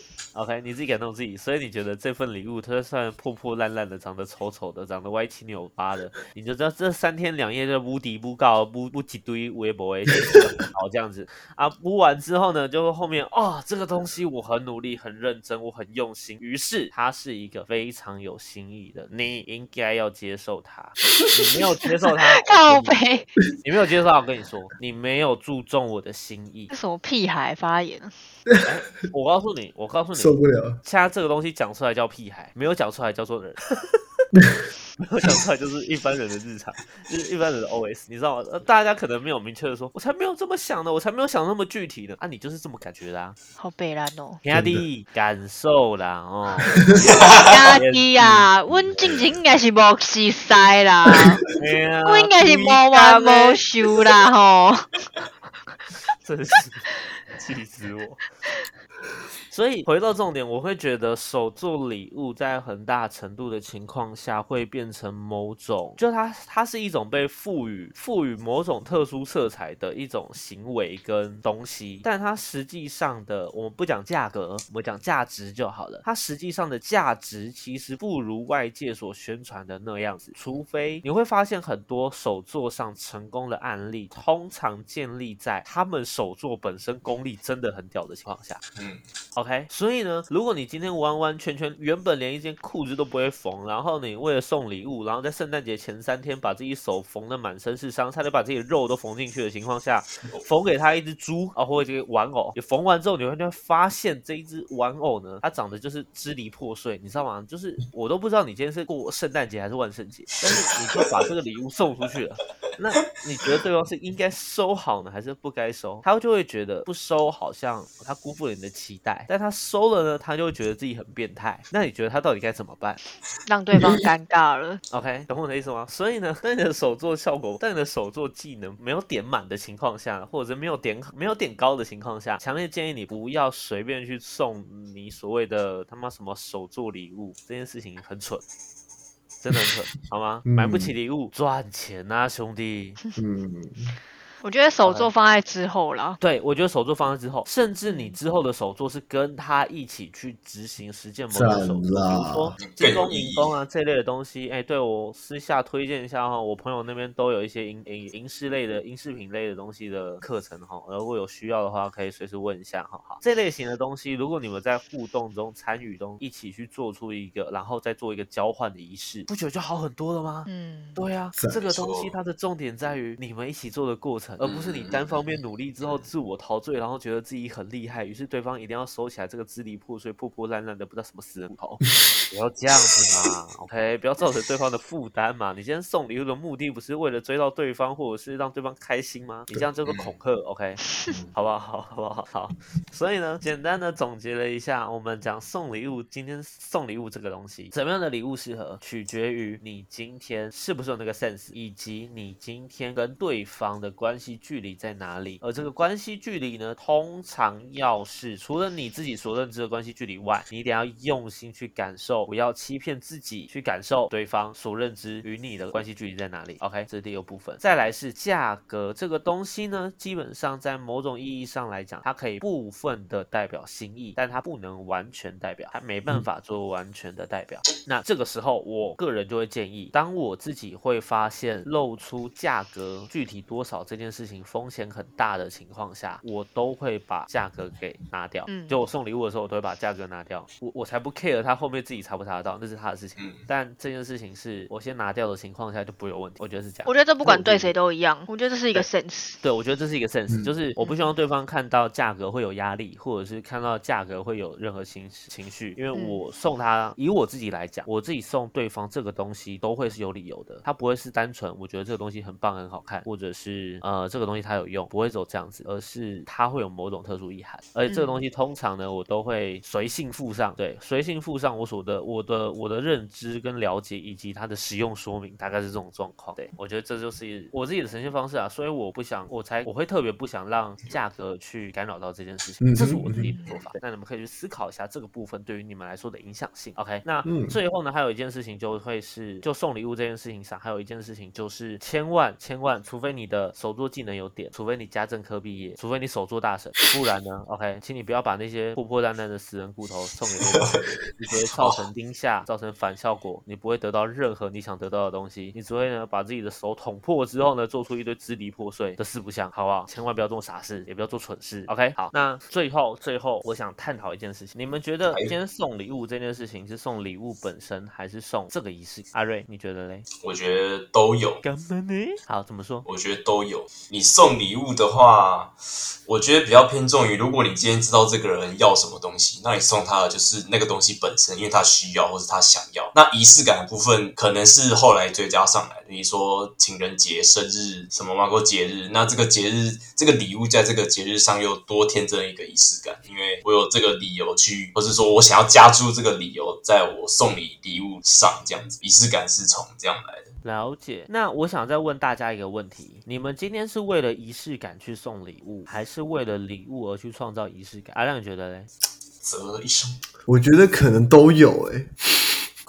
OK，你自己感动自己，所以你觉得这份礼物，它虽然破破烂烂的，长得丑丑的，长得歪七扭八的，你就知道这三天两夜就无敌不告不不几堆微博哎好这样子。啊，补完之后呢，就后面哦，这个东西我很努力、很认真、我很用心，于是它是一个非常有心意的，你应该要接受它，你没有接受它，告白你没有接受它，我跟你说，你没有注重我的心意。这，什么屁孩发言？我告诉你，我告诉你，受不了。现在这个东西讲出来叫屁孩，没有讲出来叫做人，没有讲出来就是一般人的日常，就是一般人的 OS，你知道吗？呃大家可能没有明确的说，我才没有这么想的，我才没有想那么具体的啊，你就是这么感觉的啊，好悲蓝哦！兄弟感受啦哦，兄弟啊，阮进前应该是无实使啦，我应该是无完无休啦吼。真是气死我！所以回到重点，我会觉得手做礼物在很大程度的情况下会变成某种，就它它是一种被赋予赋予某种特殊色彩的一种行为跟东西，但它实际上的我们不讲价格，我们讲价值就好了。它实际上的价值其实不如外界所宣传的那样子，除非你会发现很多手作上成功的案例，通常建立在他们手作本身功力真的很屌的情况下。嗯，OK，所以呢，如果你今天完完全全原本连一件裤子都不会缝，然后你为了送礼物，然后在圣诞节前三天把自己手缝的满身是伤，差点把自己的肉都缝进去的情况下，缝给他一只猪啊，或者一个玩偶，你缝完之后，你会你会发现这一只玩偶呢，它长得就是支离破碎，你知道吗？就是我都不知道你今天是过圣诞节还是万圣节，但是你就把这个礼物送出去了。那你觉得对方是应该收好呢，还是不该收？他就会觉得不收好像他辜负了你的期待，但他收了呢，他就会觉得自己很变态。那你觉得他到底该怎么办让对方尴尬了。？OK，懂我的意思吗？所以呢，在你的手作效果，在你的手作技能没有点满的情况下，或者是没有点没有点高的情况下，强烈建议你不要随便去送你所谓的他妈什么手作礼物，这件事情很蠢。真的很蠢，好吗？买不起嗯礼物，赚钱啊，兄弟！嗯，我觉得手作放在之后啦。对，我觉得手作放在之后，甚至你之后的手作是跟他一起去执行实践某种手作，比如说啦进攻、更有意义银工啊这类的东西。哎，对我私下推荐一下哈，我朋友那边都有一些银银银饰类的银饰品类的东西的课程哈，如果有需要的话，可以随时问一下哈。好，这类型的东西，如果你们在互动中、参与中一起去做出一个，然后再做一个交换的仪式，不觉得就好很多了吗？嗯，对啊，这个东西它的重点在于你们一起做的过程，而不是你单方面努力之后自我陶醉，然后觉得自己很厉害，于是对方一定要收起来这个支离破碎、破破烂烂的不知道什么死人头，不要这样子嘛，OK，不要造成对方的负担嘛。你今天送礼物的目的不是为了追到对方，或者是让对方开心吗？你这样叫做恐吓，OK，好不好？好，好不好？好。所以呢，简单的总结了一下，我们讲送礼物，今天送礼物这个东西，怎么样的礼物适合，取决于你今天是不是有那个 sense，以及你今天跟对方的关系距离在哪里。而这个关系距离呢，通常要是除了你自己所认知的关系距离外，你一定要用心去感受，不要欺骗自己，去感受对方所认知与你的关系距离在哪里。OK，这是第二部分。再来是价格这个东西呢，基本上在某种意义上来讲，它可以部分的代表心意，但它不能完全代表，它没办法做完全的代表。那这个时候，我个人就会建议，当我自己会发现露出价格具体多少这件事情风险很大的情况下，我都会把价格给拿掉。嗯就我送礼物的时候，我都会把价格拿掉，我我才不 care 他后面自己查不查得到，那是他的事情。嗯但这件事情是我先拿掉的情况下就不会有问题，我觉得是这样。我觉得这不管对谁都一样，我觉得这是一个 sense。对，我觉得这是一个 sense，、嗯就是我不希望对方看到价格会有压力，或者是看到价格会有任何情情绪，因为嗯我送他，以我自己来讲，我自己送对方这个东西都会是有理由的，他不会是单纯我觉得这个东西很棒很好看，或者是呃这个东西它有用，不会走这样子，而是它会有某种特殊意涵，而且这个东西通常呢，我都会随性附上，对，随性附上我所的我的我的认知跟了解以及它的使用说明，大概是这种状况。对我觉得这就是我自己的呈现方式啊，所以我不想，我才我会特别不想让价格去干扰到这件事情，嗯这是我自己的嗯做法。那你们可以去思考一下这个部分对于你们来说的影响性。OK，那嗯最后呢，还有一件事情就会是，就送礼物这件事情上，还有一件事情就是千万千万，除非你的手作技能有点，除非你家政科毕业，除非你手作大神，不然呢，OK，请你不要把那些破破烂烂的死人骨头送给对方，你只会造成 惊吓，造成反效果，你不会得到任何你想得到的东西，你只会呢把自己的手捅破之后呢，做出一堆支离破碎的四不像，好不好？千万不要做傻事，也不要做蠢事，OK？好，那最后最后，我想探讨一件事情，你们觉得哎今天送礼物这件事情是送礼物本身，还是送这个仪式？阿瑞，你觉得嘞？我觉得都有。干嘛呢？好，怎么说？我觉得都有。你送礼物的话，我觉得比较偏重于，如果你今天知道这个人要什么东西，那你送他的就是那个东西本身，因为他需要或是他想要。那仪式感的部分可能是后来追加上来的，比如说情人节、生日什么嘛，过节日，那这个节日这个礼物在这个节日上又多添增一个仪式感，因为我有这个理由去，或是说我想要加注这个理由在我送礼礼物上，这样子仪式感是从这样来的。了解。那我想再问大家一个问题：你们今天是为了仪式感去送礼物，还是为了礼物而去创造仪式感？阿亮，你觉得嘞？择一生，我觉得可能都有哎、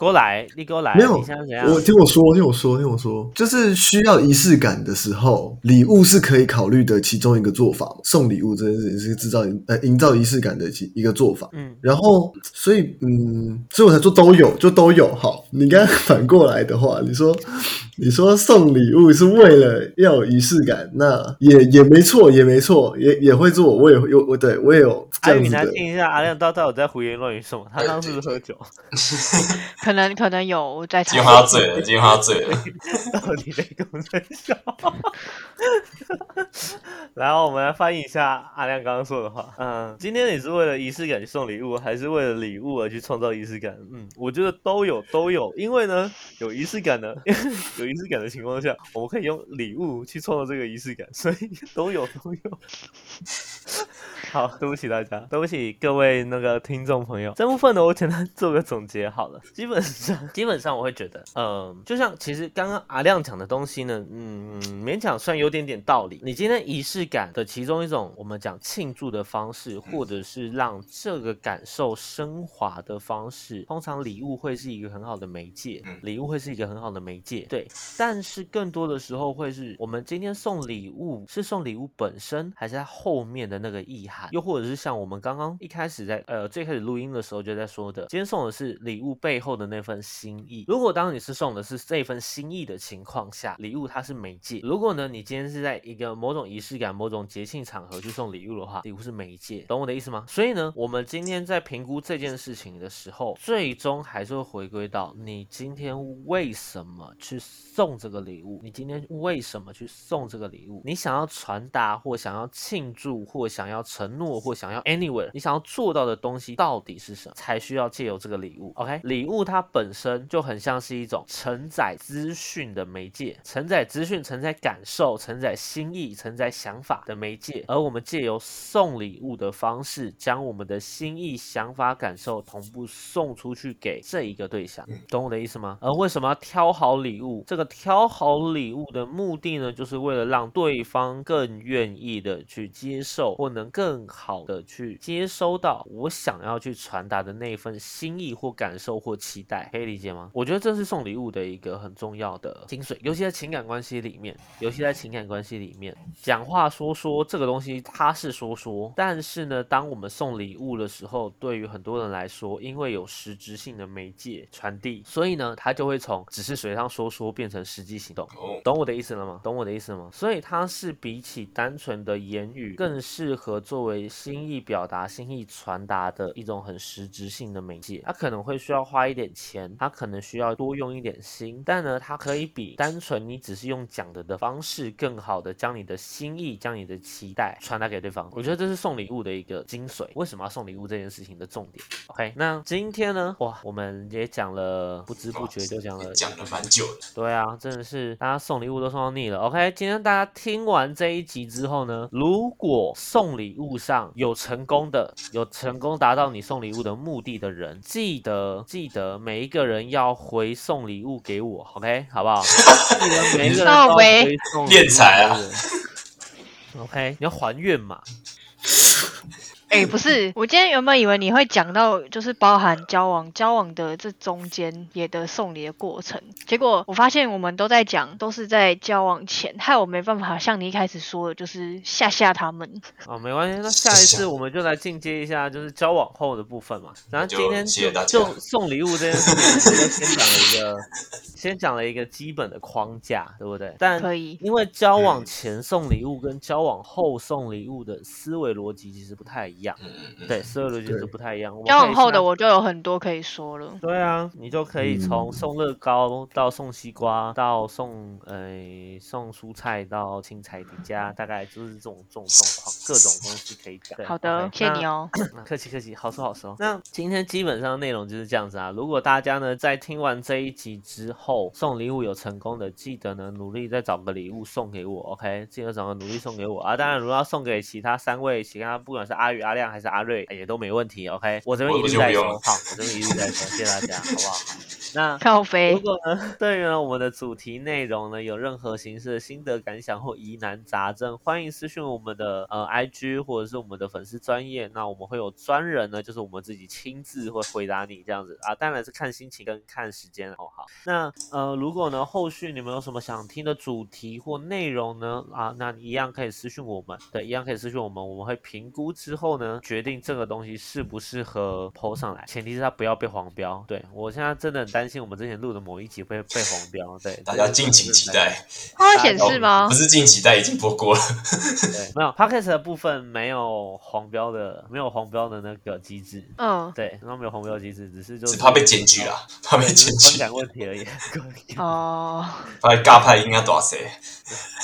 给我来，你给我来，没有？我听我说，听我说，听我说，就是需要仪式感的时候，礼物是可以考虑的其中一个做法嘛。送礼物这件事情是制造呃营造仪式感的其一个做法。嗯，然后，所以嗯，所以我才说都有，就都有。好，你刚刚反过来的话，你说你说送礼物是为了要有仪式感，那也也没错，也没错，也也会做。我也有我对我也有这样子的。来听一下，阿亮到底有在胡言乱语什么？他当时是不是喝酒？可 可能可能有在猜今天。喝到醉了，今天喝到醉了。到底在跟我在笑？然后我们来翻译一下阿亮刚刚说的话。嗯，今天你是为了仪式感去送礼物，还是为了礼物而去创造仪式感？嗯，我觉得都有都有，因为呢，有仪式感呢，有仪式感的情况下，我们可以用礼物去创造这个仪式感，所以都有都有。好，对不起大家，对不起各位那个听众朋友。这部分呢，我简单 做个总结好了。基本上，基本上我会觉得，嗯、就像其实刚刚阿亮讲的东西呢，嗯，勉强算有点点道理。你今天仪式感的其中一种，我们讲庆祝的方式，或者是让这个感受升华的方式，通常礼物会是一个很好的媒介嗯，礼物会是一个很好的媒介，对。但是更多的时候会是我们今天送礼物，是送礼物本身，还是在后面的那个意又或者是像我们刚刚一开始在呃最开始录音的时候就在说的，今天送的是礼物背后的那份心意。如果当你是送的是这份心意的情况下，礼物它是媒介。如果呢你今天是在一个某种仪式感、某种节庆场合去送礼物的话，礼物是媒介，懂我的意思吗？所以呢，我们今天在评估这件事情的时候，最终还是会回归到你今天为什么去送这个礼物？你今天为什么去送这个礼物？你想要传达，或想要庆祝，或想要承诺，或想要 anywhere，你想要做到的东西到底是什么？才需要借由这个礼物。OK，礼物它本身就很像是一种承载资讯的媒介，承载资讯、承载感受、承载心意、承载想法的媒介。而我们借由送礼物的方式，将我们的心意、想法、感受同步送出去给这一个对象，懂我的意思吗？而为什么要挑好礼物？这个挑好礼物的目的呢，就是为了让对方更愿意的去接受，或能更好的去接收到我想要去传达的那份心意或感受或期待，可以理解吗？我觉得这是送礼物的一个很重要的精髓，尤其在情感关系里面，尤其在情感关系里面，讲话说说这个东西它是说说，但是呢，当我们送礼物的时候，对于很多人来说，因为有实质性的媒介传递，所以呢，它就会从只是嘴上说说变成实际行动。哦，懂我的意思了吗？懂我的意思吗？所以它是比起单纯的言语，更适合作为心意表达、心意传达的一种很实质性的媒介。它可能会需要花一点钱，它可能需要多用一点心，但呢，它可以比单纯你只是用讲的的方式，更好的将你的心意、将你的期待传达给对方。我觉得这是送礼物的一个精髓。为什么要送礼物这件事情的重点？OK，那今天呢，哇，我们也讲了，不知不觉就讲了讲了蛮久的。对啊，真的是大家送礼物都送到腻了。OK，今天大家听完这一集之后呢，如果送礼物上有成功的，有成功达到你送礼物的目的的人，记得记得每一个人要回送礼物给我，OK，好不好？记得每一个人都要回送礼物敛财啊！OK，你要还愿嘛？哎、不是，我今天原本以为你会讲到，就是包含交往，交往的这中间也的送礼的过程。结果我发现我们都在讲，都是在交往前，害我没办法像你一开始说的，就是吓吓他们。哦，没关系，那下一次我们就来进阶一下，就是交往后的部分嘛。然后今天谢谢大家就送礼物这件事情，就先讲了一个，先讲了一个基本的框架，对不对？但可以因为交往前送礼物跟交往后送礼物的思维逻辑其实不太一样，嗯嗯嗯，对，思维逻辑是不太一样。我们交往后的我就有很多可以说了。对啊，你就可以从嗯送乐高到送西瓜，到送呃送蔬菜到青菜底加，大概就是这种这种状况，各种东西可以讲。好的谢谢你哦。客气客气，好说好说。那今天基本上内容就是这样子啊。如果大家呢在听完这一集之后送礼物有成功的，记得呢努力再找个礼物送给我，OK？记得找个努力送给我啊。当然，如果要送给其他三位，其他不管是阿宇、阿亮还是阿瑞，也都没问题，OK？我这边一律在收，我就不用了好，我这边一律在说，谢谢大家，好不好？那如靠飞，果呢，对于呢我们的主题内容呢有任何形式的心得感想或疑难杂症，欢迎私讯我们的呃 IG 或者是我们的粉丝专业，那我们会有专人呢，就是我们自己亲自会回答你这样子啊，当然是看心情跟看时间哦。好，那呃如果呢后续你们有什么想听的主题或内容呢啊，那你一样可以私讯我们，对，一样可以私讯我们，我们会评估之后呢，决定这个东西适不适合 PO 上来，前提是它不要被黄标。对我现在真的很担担心我们之前录的某一集会被黄标，对，大家敬请期待。它会显示吗不？是敬请期待，已经播过了。对，没有 podcast 的部分没有黄标的，没有黄标的那个机制。嗯，对，然后没有黄标机制，只是就是只怕被检举啦，怕被对，检举，只是观感问题而已。哦怕被尬派应该多少谁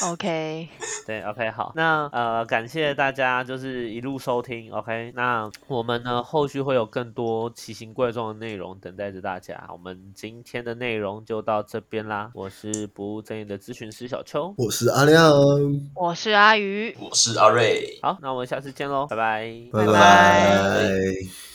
？，OK，对，OK，好，那呃，感谢大家就是一路收听，OK，那我们呢后续会有更多奇形怪状的内容等待着大家。我们今天的内容就到这边啦，我是不务正业的咨询师小邱，我是阿亮，我是阿鱼，我是阿瑞。好，那我们下次见喽，拜。拜，拜。拜拜